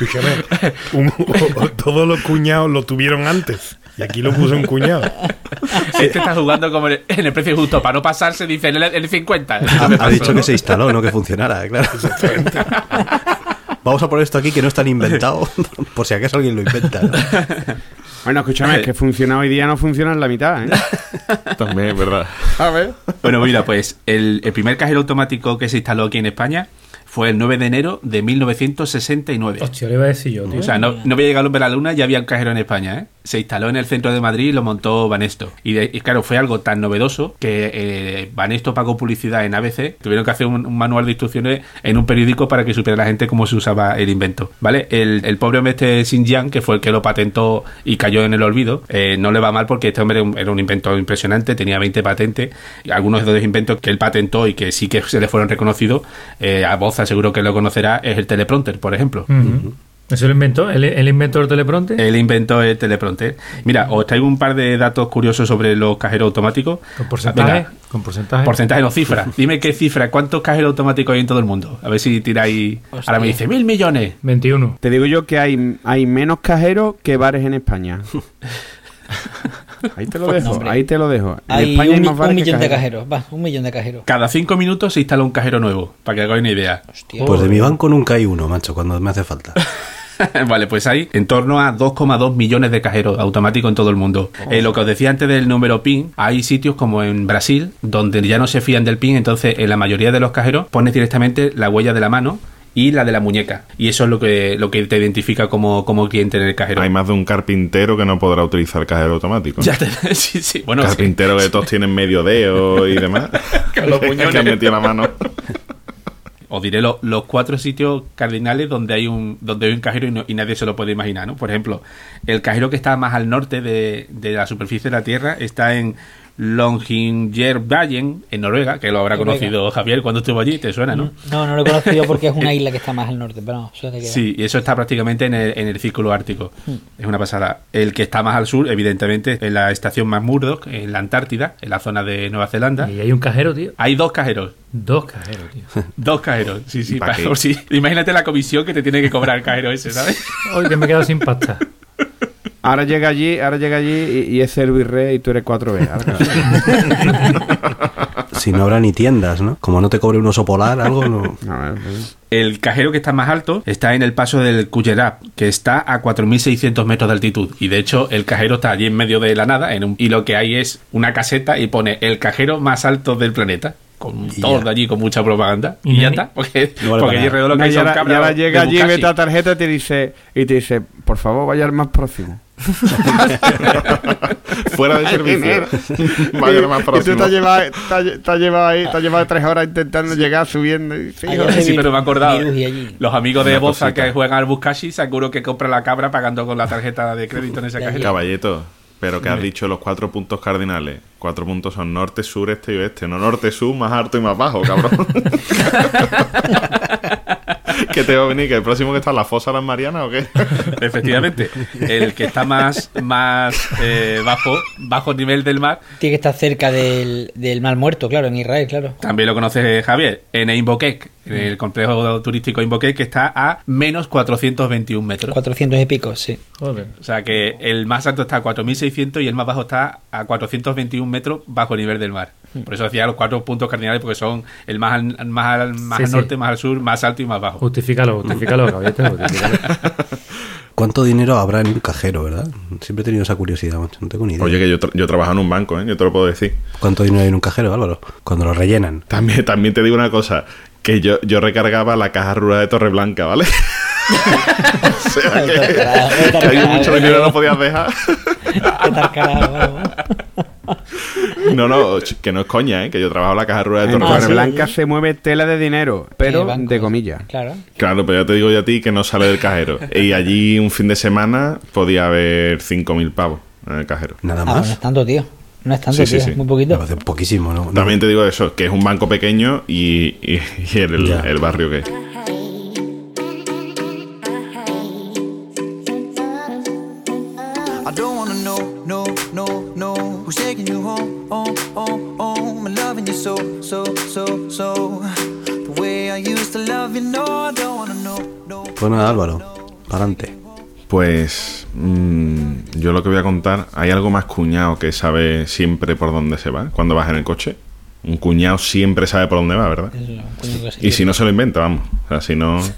Escúchame, un- todos los cuñados lo tuvieron antes. Y aquí lo puso un cuñado. Este está jugando como en el, en el precio justo. Para no pasarse, dice en el, el 50. Ha, pasó, dicho ¿no? que se instaló, no que funcionara, claro. Vamos a poner esto aquí que no está ni inventado, por si acaso alguien lo inventa. ¿no? Bueno, escúchame, es que funciona hoy día no funciona en la mitad, ¿eh? También es verdad. A ver. Bueno, mira, pues el, el primer cajero automático que se instaló aquí en España fue el 9 de enero de 1969. Hostia, le iba a decir yo, tío. O sea, no, no había llegado a la luna, ya había un cajero en España, ¿eh? Se instaló en el centro de Madrid y lo montó Banesto. Y, de- y claro, fue algo tan novedoso que eh, Banesto pagó publicidad en ABC. Tuvieron que hacer un, un manual de instrucciones en un periódico para que supiera la gente cómo se usaba el invento, ¿vale? El, el pobre hombre este Xinjiang, que fue el que lo patentó y cayó en el olvido, eh, no le va mal porque este hombre era un, inventor impresionante, tenía 20 patentes. Y algunos de los inventos que él patentó y que sí que se le fueron reconocidos, eh, a Boza seguro que lo conocerá, es el teleprompter, por ejemplo. ¿Eso lo inventó? ¿El, el inventor del teleprompter? Él inventó el teleprompter. Mira, os traigo un par de datos curiosos sobre los cajeros automáticos. ¿Con porcentaje? Venga, ¿Con porcentaje? porcentaje no cifra. Dime qué cifra, cuántos cajeros automáticos hay en todo el mundo. A ver si tiráis. Hostia. Ahora me dice mil millones. 21. Te digo yo que hay, hay menos cajeros que bares en España. Ahí te lo dejo, ahí te lo dejo. En Hay España un, hay más bares un que millón de cajeros. cajeros, va, un millón de cajeros. Cada cinco minutos se instala un cajero nuevo, para que hagáis una idea. Hostia. Pues de mi banco nunca hay uno, macho, cuando me hace falta. vale, pues hay en torno a 2,2 millones de cajeros automáticos en todo el mundo. Eh, lo que os decía antes del número PIN, hay sitios como en Brasil donde ya no se fían del PIN, entonces en la mayoría de los cajeros pones directamente la huella de la mano y la de la muñeca. Y eso es lo que, lo que te identifica como, como cliente en el cajero. Hay más de un carpintero que no podrá utilizar cajero automático. Ya te- sí, sí. Bueno, sí. carpintero que todos tienen medio dedo y demás. Con los que puñones. han metido la mano. Os diré lo- los cuatro sitios cardinales donde hay un donde hay un cajero y, no- y nadie se lo puede imaginar, ¿no? Por ejemplo, el cajero que está más al norte de, de la superficie de la Tierra está en Longyearbyen, en Noruega, que lo habrá Noruega. conocido Javier cuando estuvo allí, te suena, ¿no? No, no lo he conocido porque es una isla que está más al norte, pero no, suena que Sí, y eso está prácticamente en el, en el círculo ártico. Es una pasada. El que está más al sur, evidentemente, en la estación McMurdo, en la Antártida, en la zona de Nueva Zelanda. Y hay un cajero, tío. Hay dos cajeros. Dos cajeros, tío. Dos cajeros, sí, sí. ¿Y pa' para- si- Imagínate la comisión que te tiene que cobrar el cajero ese, ¿sabes? Hoy que me he quedado sin pasta. Ahora llega allí, ahora llega allí y, y es el virrey y tú eres 4B. Ahora, claro. Si no habrá ni tiendas, ¿no? Como no te cobre un oso polar, algo no. No, eh, eh. El cajero que está más alto está en el paso del Cuyerap, que está a 4.600 metros de altitud. Y de hecho, el cajero está allí en medio de la nada, en un- y lo que hay es una caseta y pone el cajero más alto del planeta. Con Y tordo ya. allí con mucha propaganda. Y Y, ya está. Porque, No vale porque allí lo que No, hay son ahora, y cabras ahora de llega allí, ve la tarjeta y te dice, y te dice, por favor, vaya al más próximo. Fuera de servicio. Vaya lo más Y tú próximo. te has llevado, te has- llevado ahí, te has llevado tres horas intentando llegar subiendo. y- sí, pero me he acordado. Los amigos de cosita. que juegan al Buskashi, seguro que compran la cabra pagando con la tarjeta de crédito en ese De cajero. Pero que has dicho los cuatro puntos cardinales. Cuatro puntos son norte, sur, este y oeste. No norte, sur, más alto y más bajo, cabrón. ¿Qué te va a venir? ¿Que el próximo que está en la fosa de las Marianas o qué? Efectivamente. El que está más, más eh, bajo, bajo nivel del mar, Tiene que estar cerca del, del Mar Muerto, claro, en Israel, claro. también lo conoce Javier, en Invoquec, en el complejo turístico Invoquec, que está a menos 421 metros. 400 y pico, sí. Joder. O sea que el más alto está a 4.600 y el más bajo está a 421 metros bajo el nivel del mar. Por eso decía los cuatro puntos cardinales, porque son el más al, más al, más Sí, al sí. norte, más al sur, más alto y más bajo. Justifícalo, justifícalo, caballete, justifícalo. ¿Cuánto dinero habrá en un cajero, verdad? Siempre he tenido esa curiosidad, macho. No tengo ni idea. Oye, que yo, tra- yo trabajo en un banco, ¿eh? Yo te lo puedo decir. ¿Cuánto dinero hay en un cajero, Álvaro? Cuando lo rellenan. También, también te digo una cosa. Que yo, yo recargaba la caja rural de Torreblanca, ¿vale? o sea que, que hay mucho dinero no podías dejar. No, no, que no es coña, ¿eh? que yo trabajo en la caja rueda de En Torreblanca. Torreblanca se mueve tela de dinero, pero Eh, de comillas. Claro. Claro, pero ya te digo yo a ti que no sale del cajero. Y allí un fin de semana podía haber 5.000 pavos en el cajero. Nada Ah, no es más. tanto, tío. No es tanto, Sí, sí, tío. sí. es Muy Me poquito. parece poquísimo, ¿no? No. También te digo eso, que es un banco pequeño y, y- y el, el barrio que es. I don't wanna know, no, no, no Who's taking you home, home, home, home And loving you so, so, so, so The way I used to love you, no I don't wanna know, no Pues nada, Álvaro, para adelante. Pues mm, yo lo que voy a contar, hay algo más cuñado que sabe siempre por dónde se va cuando vas en el coche. Un cuñado siempre sabe por dónde va, ¿verdad? Es. Y si no se lo inventa, vamos. O sea, si no...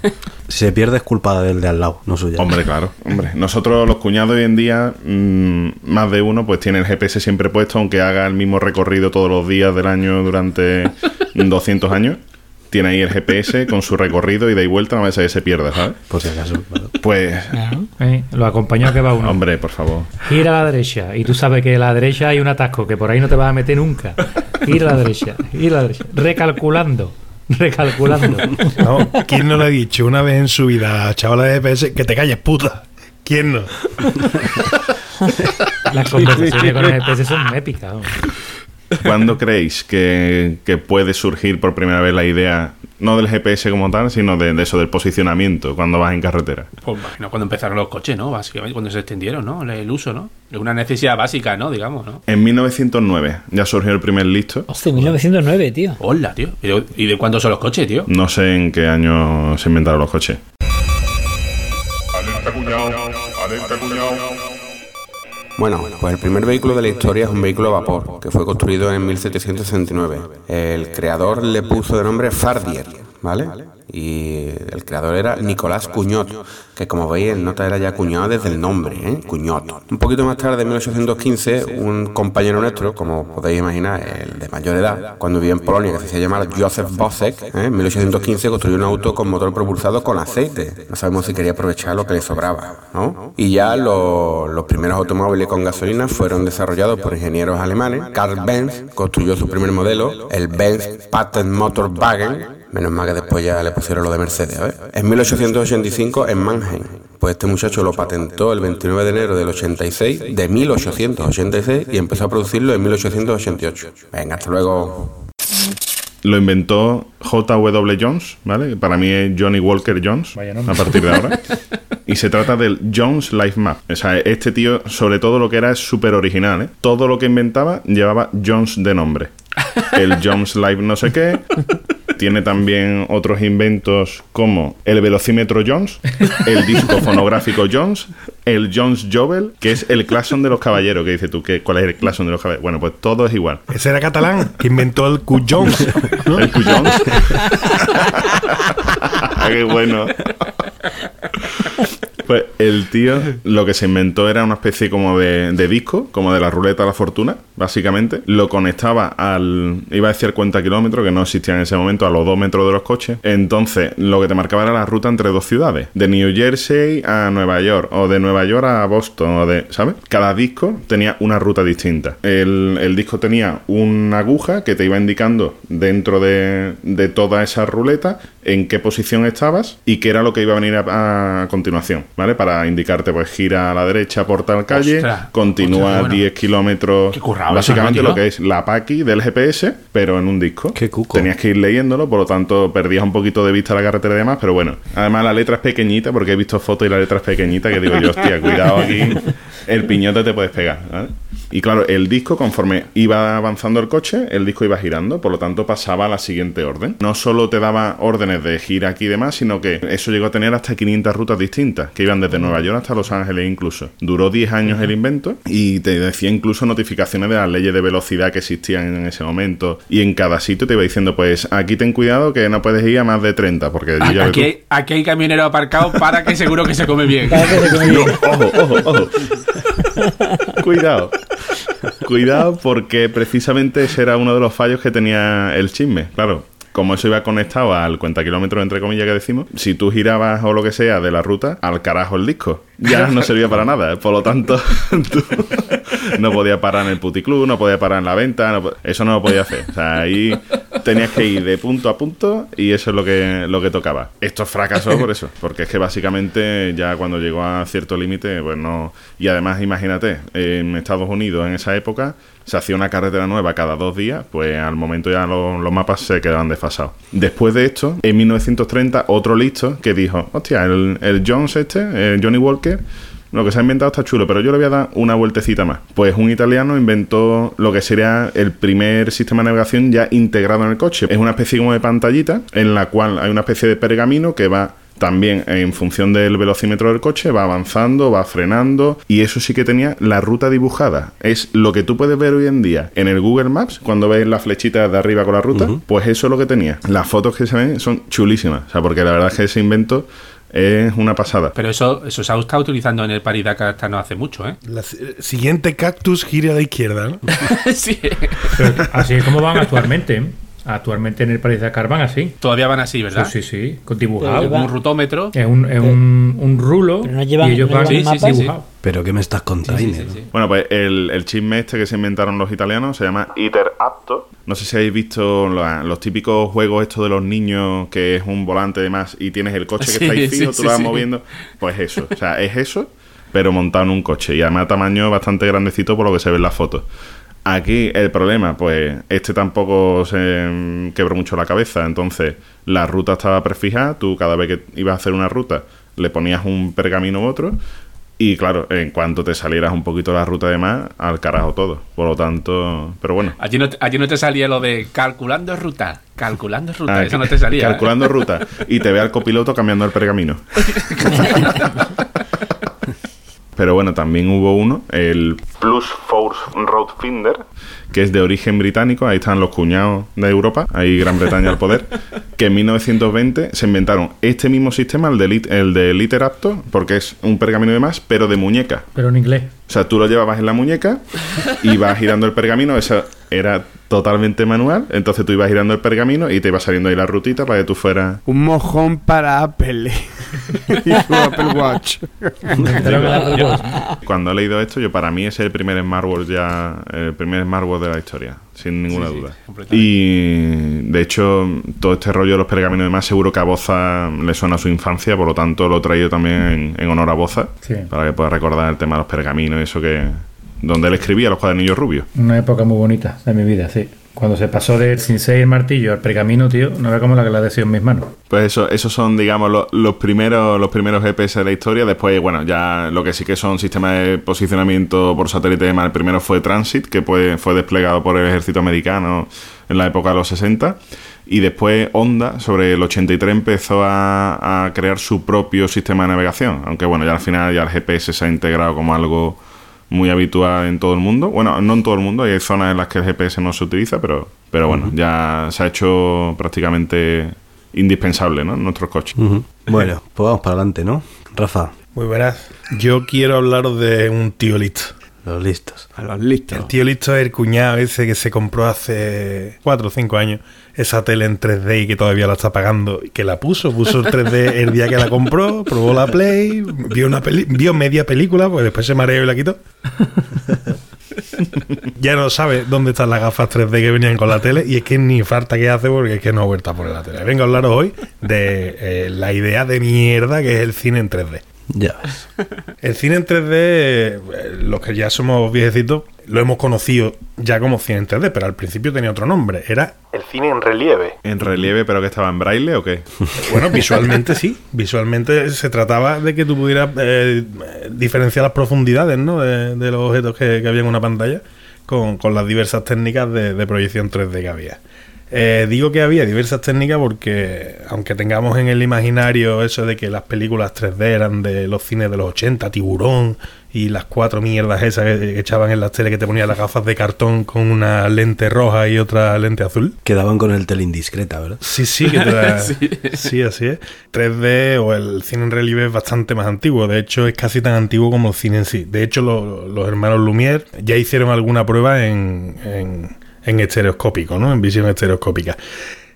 Si se pierde es culpa del de al lado, no suya. Hombre, claro. Hombre, nosotros los cuñados hoy en día, mm, más de uno, pues tiene el GPS siempre puesto, aunque haga el mismo recorrido todos los días del año durante 200 años. Tiene ahí el GPS con su recorrido y de ahí vuelta, no vaya a que se pierda, ¿sabes? Por si acaso. Pues, Claro. Eh, Lo acompañado que va uno. hombre, por favor. Gira a la derecha. Y tú sabes que a la derecha hay un atasco, que por ahí no te vas a meter nunca. Gira a la derecha, gira a la derecha. Recalculando, recalculando. No, ¿Quién no le ha dicho una vez en su vida a chavala de GPS que te calles, puta? ¿Quién no? Las conversaciones con el GPS son épicas. ¿no? ¿Cuándo creéis que, que puede surgir por primera vez la idea, no del GPS como tal, sino de, de eso, del posicionamiento cuando vas en carretera? Pues imagino cuando empezaron los coches, ¿no? Básicamente, cuando se extendieron, ¿no? El uso, ¿no? Es una necesidad básica, ¿no? Digamos, ¿no? En 1909 ya surgió el primer listo. Hostia, 1909, tío. Hola, tío. ¿Y de, y de cuándo son los coches, tío? No sé en qué año se inventaron los coches. Bueno, pues el primer vehículo de la historia es un vehículo a vapor, que fue construido en 1769. El creador le puso de nombre Fardier, ¿vale? Y el creador era Nicolás Cuñot, que como veis el nota era ya cuñado desde el nombre, ¿eh? Cuñot. Un poquito más tarde, en 1815, un compañero nuestro, como podéis imaginar, el de mayor edad, cuando vivía en Polonia, que se hacía llamar Joseph Bosek, ¿eh? en 1815 construyó un auto con motor propulsado con aceite. No sabemos si quería aprovechar lo que le sobraba, ¿no? Y ya lo- los primeros automóviles con gasolina fueron desarrollados por ingenieros alemanes. Carl Benz construyó su primer modelo, el Benz Patent Motorwagen, Menos mal que después ya le pusieron lo de Mercedes, ¿ves? En 1885 en Mannheim. Pues este muchacho lo patentó el 29 de enero del 86, de 1886, y empezó a producirlo en 1888. Venga, hasta luego. Lo inventó J.W. Jones, ¿vale? Que Para mí es Johnny Walker Jones, a partir de ahora. Y se trata del Jones Life Map. O sea, este tío, sobre todo lo que era, es súper original, ¿eh? Todo lo que inventaba llevaba Jones de nombre. El Jones Life no sé qué. Tiene también otros inventos como el velocímetro Jones, el disco fonográfico Jones, el Jones Jovel, que es el claxon de los caballeros. Que dice tú, ¿qué, ¿cuál es el claxon de los caballeros? Bueno, pues todo es igual. Ese era catalán, que inventó el Q Jones. ¿no? El Cuyón. Qué bueno. Pues el tío lo que se inventó era una especie como de, disco, como de la ruleta de la fortuna, básicamente. Lo conectaba al. iba a decir cuenta kilómetros, que no existía en ese momento, a los dos metros de los coches. Entonces, lo que te marcaba era la ruta entre dos ciudades, de New Jersey a Nueva York, o de Nueva York a Boston, o de. ¿Sabes? Cada disco tenía una ruta distinta. El, disco tenía una aguja que te iba indicando dentro de, toda esa ruleta en qué posición estabas y qué era lo que iba a venir a continuación, ¿vale? Para indicarte, pues gira a la derecha por tal calle, Ostras, continúa bueno. 10 kilómetros. Básicamente eso, ¿no, lo que es la PACI del GPS, pero en un disco. Qué cuco. Tenías que ir leyéndolo, por lo tanto perdías un poquito de vista la carretera y demás, pero bueno. Además la letra es pequeñita, porque he visto fotos y la letra es pequeñita, que digo yo, hostia, cuidado aquí, el piñote te puedes pegar, ¿vale? Y claro, el disco, conforme iba avanzando el coche, el disco iba girando, por lo tanto pasaba a la siguiente orden. No solo te daba órdenes de gira aquí y demás, sino que eso llegó a tener hasta 500 rutas distintas, que iban desde Nueva York hasta Los Ángeles incluso. Duró 10 años el invento y te decía incluso notificaciones de las leyes de velocidad que existían en ese momento. Y en cada sitio te iba diciendo, pues aquí ten cuidado que no puedes ir a más de 30, porque ya ves Aquí tú. hay, aquí hay camioneros aparcados para que seguro que se come bien. Para que se come bien. Ojo, ojo, ojo. Cuidado. Cuidado porque precisamente ese era uno de los fallos que tenía el chisme. Claro, como eso iba conectado al cuenta kilómetros, entre comillas, que decimos, si tú girabas o lo que sea de la ruta, al carajo el disco. Ya no servía para nada. Por lo tanto, tú no podías parar en el puticlub, no podías parar en la venta, no eso no lo podías hacer. O sea, ahí tenías que ir de punto a punto y eso es lo que, lo que tocaba. Esto fracasó por eso, porque es que básicamente ya cuando llegó a cierto límite, pues no... Y además, imagínate, en Estados Unidos en esa época se hacía una carretera nueva cada dos días, pues al momento ya los, mapas se quedaban desfasados. Después de esto, en 1930, otro listo que dijo, hostia, el, el Jones este, el Johnny Walker, lo que se ha inventado está chulo, pero yo le voy a dar una vueltecita más. Pues un italiano inventó lo que sería el primer sistema de navegación ya integrado en el coche. Es una especie como de pantallita en la cual hay una especie de pergamino que va también en función del velocímetro del coche, va avanzando, va frenando y eso sí que tenía la ruta dibujada. Es lo que tú puedes ver hoy en día en el Google Maps cuando ves las flechitas de arriba con la ruta, pues eso es lo que tenía. Las fotos que se ven son chulísimas, o sea, porque la verdad es que ese invento es una pasada. Pero eso, eso se ha estado utilizando en el París Dakar hasta no hace mucho, ¿eh? La si- siguiente cactus gire a la izquierda, ¿no? sí. Pero así es como van actualmente. Actualmente en el París Dakar van así. Todavía van así, ¿verdad? Sí, sí, sí, con dibujado. Un rutómetro. Es un, es un, un rulo Pero no llevan- y ellos no van llevan Sí, sí, sí, sí. dibujados. Pero ¿qué me estás contando? Sí, sí, sí, sí. Bueno, pues el, el chisme este que se inventaron los italianos se llama Iter Apto. No sé si habéis visto la- los típicos juegos estos de los niños que es un volante y demás y tienes el coche que Sí, está ahí sí, fijo, tú sí, lo vas sí. moviendo. Pues eso, o sea, es eso, pero montado en un coche y además tamaño bastante grandecito por lo que se ve en las fotos. Aquí el problema, pues este tampoco se mm, quebró mucho la cabeza, entonces la ruta estaba prefijada, tú cada vez que ibas a hacer una ruta le ponías un pergamino u otro y claro, en cuanto te salieras un poquito la ruta de más, al carajo todo. Por lo tanto, pero bueno. Allí no, te- allí no te salía lo de calculando ruta. Calculando ruta. Ah, eso no te salía. ¿eh? Calculando ruta. Y te ve al copiloto cambiando el pergamino. Pero bueno, también hubo uno, el Plus Force Road Finder, que es de origen británico, ahí están los cuñados de Europa, ahí Gran Bretaña al poder, que en 1920 se inventaron este mismo sistema, el de, lit- el de Literapto, porque es un pergamino de más, pero de muñeca. Pero en inglés. O sea, tú lo llevabas en la muñeca y vas girando el pergamino, eso era totalmente manual, entonces tú ibas girando el pergamino y te iba saliendo ahí la rutita para que tú fueras... Un mojón para Apple y su Apple Watch. Cuando he leído esto, yo para mí es el primer smartwatch ya, el primer smartwatch de la historia, sin ninguna Sí, duda. Y de hecho, todo este rollo de los pergaminos y demás, seguro que a Boza le suena a su infancia, por lo tanto lo he traído también en, en honor a Boza, Sí. para que pueda recordar el tema de los pergaminos y eso que... Donde él escribía los cuadernillos rubios. Una época muy bonita de mi vida, sí. Cuando se pasó del cincel y el martillo al pergamino, tío, no ve como la que la deseo en mis manos. Pues eso, esos son, digamos, lo- los primeros los primeros GPS de la historia. Después, bueno, ya lo que sí que son sistemas de posicionamiento por satélite y. El primero fue Transit, que fue, fue desplegado por el ejército americano en la época de los 60. Y después Honda, sobre el 83, empezó a, a crear su propio sistema de navegación. Aunque bueno, ya al final ya el GPS se ha integrado como algo muy habitual en todo el mundo. Bueno, no en todo el mundo, hay zonas en las que el GPS no se utiliza, pero, pero bueno, ya se ha hecho prácticamente indispensable ¿no? en nuestros coches. Bueno, pues vamos para adelante, ¿no? Rafa, Muy verás. Yo quiero hablaros de un tío listo. Los listos. A los listos. El tío listo es el cuñado ese que se compró hace 4 o 5 años esa tele en D y que todavía la está pagando y que la puso, puso el 3D el día que la compró, probó la Play, vio una peli- vio media película, pues después se mareó y la quitó. ya no sabe dónde están las gafas 3D que venían con la tele y es que ni falta que hace porque es que no ha vuelto a poner la tele. Vengo a hablaros hoy de eh, la idea de mierda que es el cine en 3D. Ya ves. El cine en 3D, eh, los que ya somos viejecitos, lo hemos conocido ya como cine en 3D, pero al principio tenía otro nombre. Era el cine en relieve. ¿En relieve, pero que estaba en braille o qué? Bueno, visualmente sí. Visualmente se trataba de que tú pudieras eh, diferenciar las profundidades ¿no? de, de los objetos que, que había en una pantalla con, con las diversas técnicas de, de proyección 3D que había. Eh, digo que había diversas técnicas porque, aunque tengamos en el imaginario eso de que las películas 3D eran de los cines de los 80, Tiburón y las cuatro mierdas esas que echaban en las tele que te ponían las gafas de cartón con una lente roja y otra lente azul. Quedaban con el tele indiscreta, ¿verdad? Sí, sí, que te da- sí. así es. 3D o el cine en relieve es bastante más antiguo. De hecho, es casi tan antiguo como el cine en sí. De hecho, lo- los hermanos Lumière ya hicieron alguna prueba en, en, en estereoscópico, ¿no? En visión estereoscópica.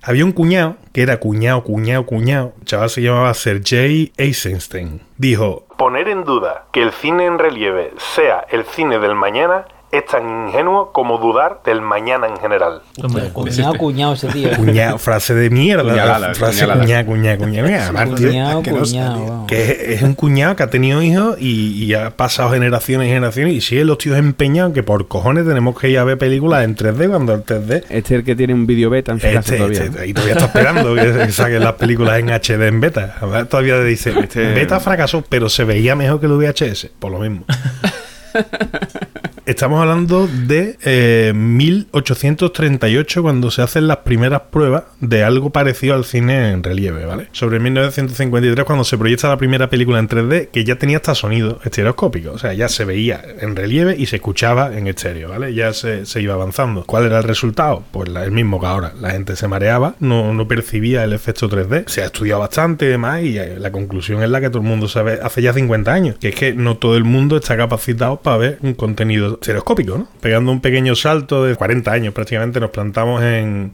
Había un cuñado, que era cuñado, cuñado, cuñado, el chaval se llamaba Sergei Eisenstein. Dijo, poner en duda que el cine en relieve sea el cine del mañana es tan ingenuo como dudar del mañana en general. Hombre, Cuñado, cuñado ese tío. Cuñado, frase de mierda. Frase cuñado, cuñado, cuñado. Cuñado, cuñado. Que es, un cuñado que ha tenido hijos y, y ha pasado generaciones y generaciones y sigue los tíos empeñados que por cojones tenemos que ir a ver películas en 3D cuando el 3D Este es el que tiene un video beta en su casa este, todavía. este, y todavía está esperando que, que saquen las películas en HD en beta. A ver, Todavía dice, Este- beta fracasó, pero se veía mejor que el VHS, por lo mismo. Estamos hablando de eh, 1838 cuando se hacen las primeras pruebas de algo parecido al cine en relieve, ¿vale? Sobre 1953 cuando se proyecta la primera película en 3D que ya tenía hasta sonido estereoscópico, o sea, ya se veía en relieve y se escuchaba en estéreo, ¿vale? Ya se, se iba avanzando. ¿Cuál era el resultado? Pues el mismo que ahora. La gente se mareaba, no, no percibía el efecto 3D. Se ha estudiado bastante y demás y eh, la conclusión es la que todo el mundo sabe hace ya 50 años, que es que no todo el mundo está capacitado para ver un contenido estereoscópico, ¿no? Pegando un pequeño salto de 40 años prácticamente nos plantamos en,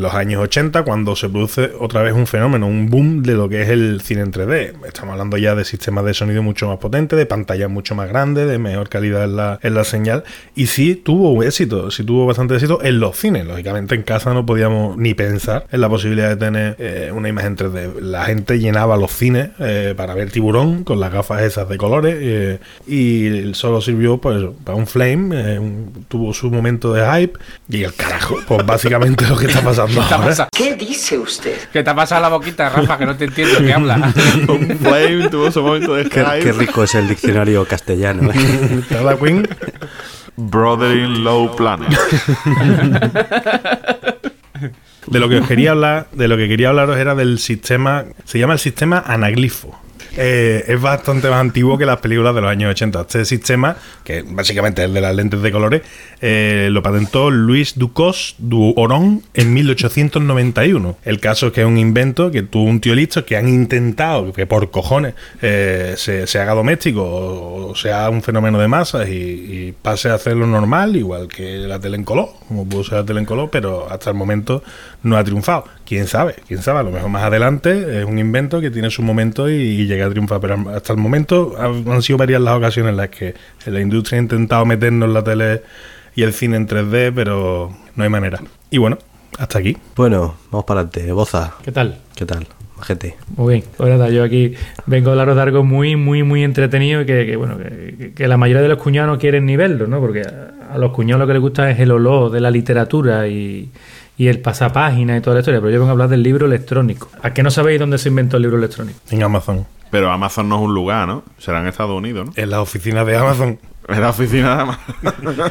los años 80 cuando se produce otra vez un fenómeno, un boom de lo que es el cine en 3D. Estamos hablando ya de sistemas de sonido mucho más potentes, de pantallas mucho más grandes, de mejor calidad en la, en la señal y sí tuvo éxito, sí tuvo bastante éxito en los cines. Lógicamente en casa no podíamos ni pensar en la posibilidad de tener eh, una imagen 3D. La gente llenaba los cines eh, para ver tiburón con las gafas esas de colores eh, y solo sirvió pues para un flame, eh, un- tuvo su momento de hype y el carajo, pues básicamente lo que está pasando ¿Qué ahora. pasa? ¿Qué dice usted? ¿Qué te ha pasado la boquita, Rafa? Que no te entiendo qué habla. Un Flame tuvo su momento de Qué, Skype. qué rico es el diccionario castellano. ¿eh? Queen Brother in Low Planet. De lo que os quería hablar, de lo que quería hablaros era del sistema, se llama el sistema anaglifo. Eh, es bastante más antiguo que las películas de los años 80. Este sistema, que básicamente es el de las lentes de colores, eh, lo patentó Luis Ducos du Oron en 1891. El caso es que es un invento que tuvo un tío listo que han intentado que por cojones eh, se, se haga doméstico o, sea un fenómeno de masas y, y pase a hacerlo normal, igual que la tele en color, como pudo ser la tele en color, pero hasta el momento no ha triunfado. Quién sabe, quién sabe, a lo mejor más adelante es un invento que tiene su momento y, y llega a triunfar, pero hasta el momento han sido varias las ocasiones en las que la industria ha intentado meternos la tele y el cine en 3D, pero no hay manera. Y bueno, hasta aquí. Bueno, vamos para adelante. Boza, ¿Qué tal? ¿qué tal? Majete. Muy bien. Pues nada, yo aquí vengo a hablaros de algo muy, muy, muy entretenido y que, que, bueno, que, que la mayoría de los cuñados no quieren ni verlo, ¿no? Porque a, a los cuñados lo que les gusta es el olor de la literatura y, y el pasapágina y toda la historia. Pero yo vengo a hablar del libro electrónico. ¿A qué no sabéis dónde se inventó el libro electrónico? En Amazon. Pero Amazon no es un lugar, ¿no? Será en Estados Unidos, ¿no? En la oficina de Amazon. Es la oficina de Amazon.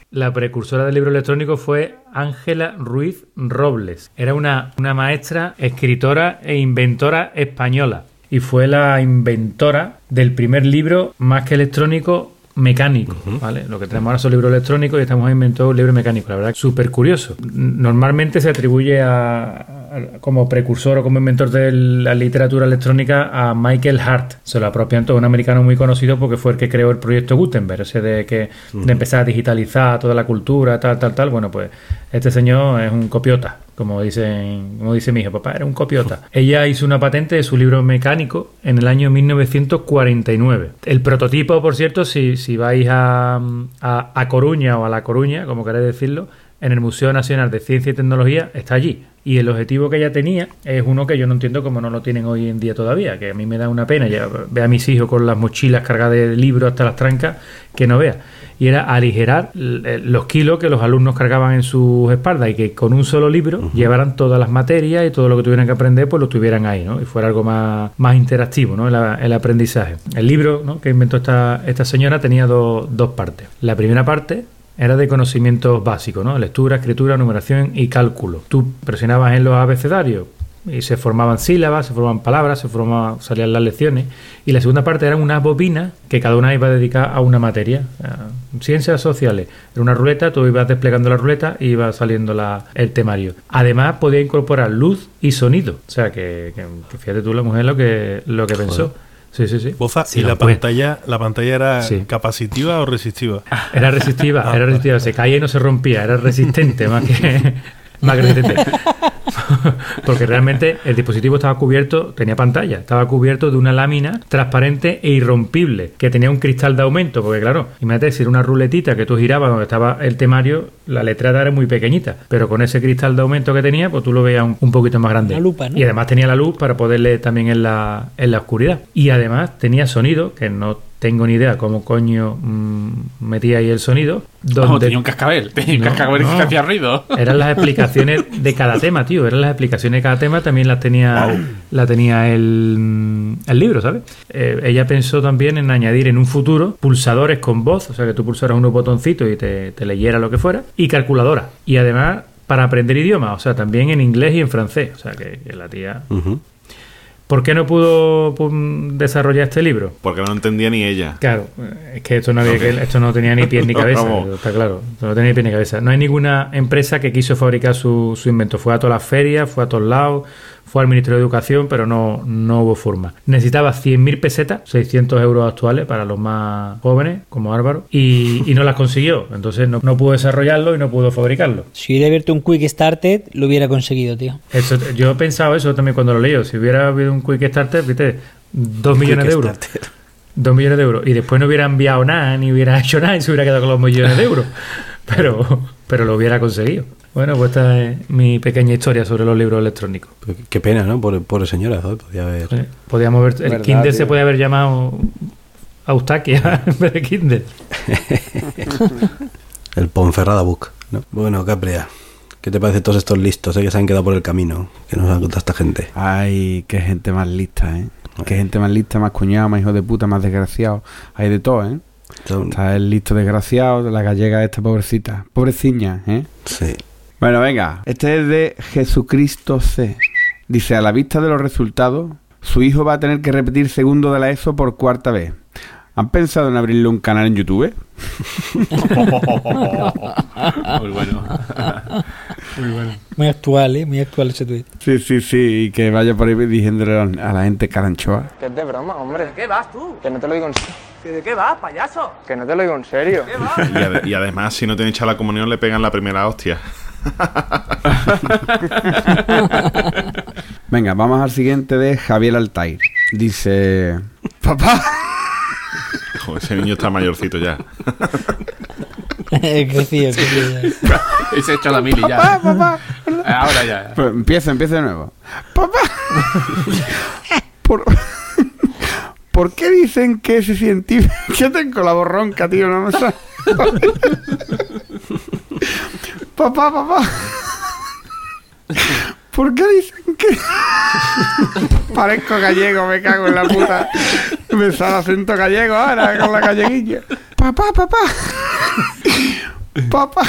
La precursora del libro electrónico fue Ángela Ruiz Robles. Era una, una maestra, escritora e inventora española. Y fue la inventora del primer libro más que electrónico mecánico, ¿vale? Lo que tenemos ahora son libros electrónicos y estamos inventando un libro mecánico. La verdad, súper curioso. Normalmente se atribuye a- como precursor o como inventor de la literatura electrónica a Michael Hart. Se lo apropian todo un americano muy conocido porque fue el que creó el proyecto Gutenberg, ese de que de empezar a digitalizar toda la cultura, tal, tal, tal. Bueno, pues este señor es un copiota. Como dicen, como dice mi hijo, papá era un copiota. Ella hizo una patente de su libro mecánico en el año 1949. El prototipo, por cierto, si, si vais a, a, a Coruña o a La Coruña, como queréis decirlo, en el Museo Nacional de Ciencia y Tecnología está allí. Y el objetivo que ella tenía es uno que yo no entiendo cómo no lo tienen hoy en día todavía, que a mí me da una pena. Ya ve a mis hijos con las mochilas cargadas de libros hasta las trancas, que no vea. Y era aligerar l- los kilos que los alumnos cargaban en sus espaldas y que con un solo libro llevaran todas las materias y todo lo que tuvieran que aprender, pues lo tuvieran ahí, ¿no? Y fuera algo más, más interactivo, ¿no? El, el aprendizaje. El libro ¿no? que inventó esta, esta señora tenía dos partes. La primera parte era de conocimientos básicos, ¿no? Lectura, escritura, numeración y cálculo. Tú presionabas en los abecedarios y se formaban sílabas, se formaban palabras, se formaban, salían las lecciones. Y la segunda parte eran unas bobinas que cada una iba a dedicar a una materia. Ciencias sociales. Era una ruleta, tú ibas desplegando la ruleta y iba saliendo la, el temario. Además podía incorporar luz y sonido. O sea que, que- que fíjate tú la mujer lo que, lo que pensó. Sí, sí, sí. Boza, Sí, ¿y la puede. pantalla, la pantalla era Sí. capacitiva o resistiva? Era resistiva, era resistiva, se caía y no se rompía, era resistente más que, más que resistente. Porque realmente el dispositivo estaba cubierto, tenía pantalla, estaba cubierto de una lámina transparente e irrompible, que tenía un cristal de aumento, porque claro, imagínate si era una ruletita que tú girabas donde estaba el temario, la letrada era muy pequeñita, pero con ese cristal de aumento que tenía, pues tú lo veías un, un poquito más grande. Una lupa, ¿no? Y además tenía la luz para poder leer también en la, en la oscuridad. Y además tenía sonido, que no tengo ni idea cómo coño mm, metía ahí el sonido. Donde tenía un cascabel. Tenía un No, cascabel no. que hacía ruido. eran las explicaciones de cada tema, tío. Eran las explicaciones de cada tema, también las tenía, la tenía el, el libro, ¿sabes? Eh, ella pensó también en añadir en un futuro pulsadores con voz, o sea, que tú pulsaras unos botoncitos y te, te leyera lo que fuera, y calculadora. Y además para aprender idiomas, o sea, también en inglés y en francés. O sea, que, que la tía... ¿Por qué no pudo pum, desarrollar este libro? Porque no entendía ni ella. Claro, es que esto no, había que, esto no tenía ni pies ni cabeza, Vamos. está claro, esto no tenía ni pies ni cabeza. No hay ninguna empresa que quiso fabricar su, su invento. Fue a todas las ferias, fue a todos lados, fue al Ministerio de Educación, pero no, no hubo forma. Necesitaba 100.000 pesetas, 600 euros actuales para los más jóvenes, como Álvaro, y, y no las consiguió. Entonces no, no pudo desarrollarlo y no pudo fabricarlo. Si hubiera abierto un Quick Started, lo hubiera conseguido, tío. Eso, yo he pensado eso también cuando lo leo. Si hubiera habido un Quick Starter, viste, 2 millones de euros. 2 millones de euros. Y después no hubiera enviado nada, ni hubiera hecho nada y se hubiera quedado con los millones de euros. Pero, pero lo hubiera conseguido. Bueno, pues esta es mi pequeña historia sobre los libros electrónicos. Pero qué- pena, ¿no? Pobre, pobre señora, podía haber... Podíamos ver, el Verdad, Kindle se puede haber llamado Eustaquia en vez de Kindle. El Ponferrada Book, ¿no? Bueno, Capria, ¿qué te parece todos estos listos eh, que se han quedado por el camino? Que nos ha contado esta gente. Ay, qué gente más lista, ¿eh? Qué gente más lista, más cuñado, más hijo de puta, más desgraciado. Hay de todo, ¿eh? Está el listo desgraciado, la gallega esta pobrecita. Pobreciña, ¿eh? Sí. Bueno, venga. Este es de Jesucristo C. Dice, a la vista de los resultados, su hijo va a tener que repetir segundo de la ESO por cuarta vez. ¿Han pensado en abrirle un canal en YouTube? Muy bueno. Muy actual, ¿eh? Muy actual ese tweet. Sí, sí, sí, y que vaya por ahí diciéndole a la gente caranchoa. Que es de broma, hombre. ¿De qué vas tú? Que no te lo digo en serio. ¿Que ¿De qué vas, payaso? Que no te lo digo en serio. ¿De qué vas? Y, y además, si no tiene hecha la comunión, le pegan la primera hostia. Venga, vamos al siguiente de Javier Altair. Dice, papá, Ese niño está mayorcito ya. He crecido, he crecido ya. Y se ha hecho la mili ya. Ahora ya. Pues empieza, empieza de nuevo. Papá, ¿por, ¿por qué dicen que ese científico... Yo tengo la borronca, tío, no me sale. papá, papá. ¿Por qué dicen que... Parezco gallego, me cago en la puta. Me sale acento gallego ahora con la galleguilla. Papá, papá. Papá.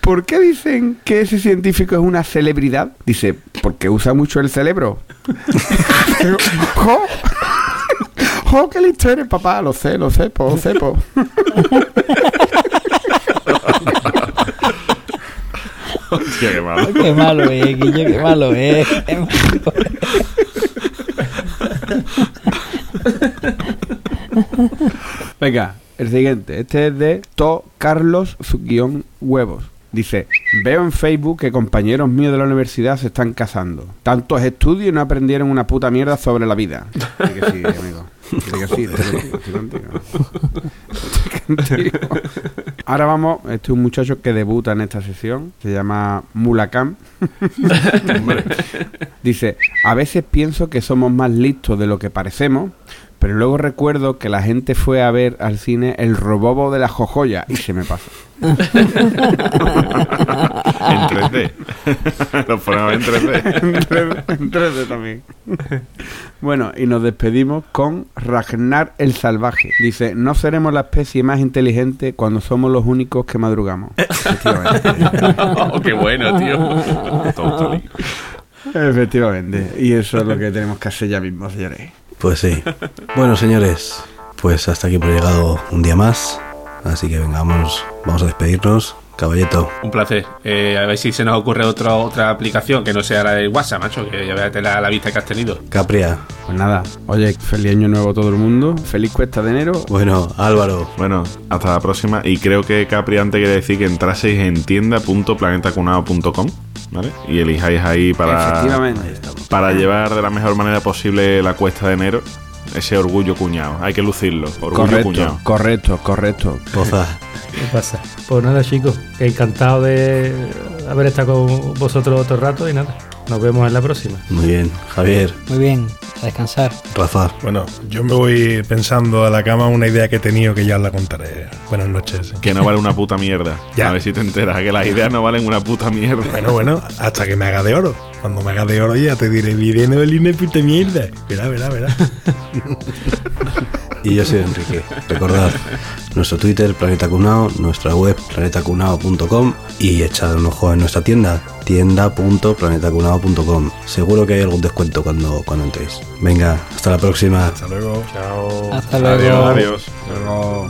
¿Por qué dicen que ese científico es una celebridad? Dice, porque usa mucho el cerebro. Digo, ¡Jo! ¡Jo, qué listo eres, papá! Lo sé, lo sé, po, lo sé, po. Hostia, qué malo. Qué malo es, Guillo, qué malo es. Qué malo Venga, el siguiente. Este es de To Carlos guion huevos. Dice, veo en Facebook que compañeros míos de la universidad se están casando. Tantos estudios y no aprendieron una puta mierda sobre la vida. Dice que sí, amigo. Ahora vamos, este es un muchacho que debuta en esta sesión. Se llama Mulacam. Dice, a veces pienso que somos más listos de lo que parecemos, pero luego recuerdo que la gente fue a ver al cine El Robobo de la Jojoya y se me pasa. En 3D. Lo ponemos en 3D. En 3D en 3D también. Bueno, y nos despedimos con Ragnar el Salvaje. Dice, no seremos la especie más inteligente cuando somos los únicos que madrugamos. Efectivamente. Oh, qué bueno, tío. Efectivamente. Y eso es lo que tenemos que hacer ya mismo, señores. Pues sí. Bueno, señores, pues hasta aquí por llegado un día más. Así que venga, vamos, vamos a despedirnos. Caballito. Un placer. Eh, a ver si se nos ocurre otra otra aplicación que no sea la de WhatsApp, macho, que ya véate la, la vista que has tenido. Capria. Pues nada, oye, feliz año nuevo a todo el mundo. Feliz cuesta de enero. Bueno, Álvaro. Bueno, hasta la próxima. Y creo que Capri antes quiere decir que entraseis en tienda.planetacunao.com, ¿vale? Y elijáis ahí para, Efectivamente. para llevar de la mejor manera posible la cuesta de enero. Ese orgullo cuñado. Hay que lucirlo. Orgullo Correcto, cuñado. correcto, correcto. Poza. ¿Qué pasa? Pues nada, chicos, que encantado de haber estado con vosotros otro rato y nada. Nos vemos en la próxima. Muy bien. Javier. Muy bien, a descansar. Rafa. Bueno, yo me voy pensando a la cama una idea que he tenido que ya os la contaré. Buenas noches. Que no vale una puta mierda. Ya. A ver si te enteras. Que las ideas no valen una puta mierda. Bueno, bueno, hasta que me haga de oro. Cuando me haga de oro ya te diré, video no vale una puta mierda. Verá, verá, verá. Y yo soy Enrique. Recordad nuestro Twitter, Planeta Cunao, nuestra web, planetacunao.com y echad un ojo en nuestra tienda, tienda.planetacunao.com. Seguro que hay algún descuento cuando, cuando entréis. Venga, hasta la próxima. Hasta luego. Chao. Hasta luego. Adiós, adiós. Luego-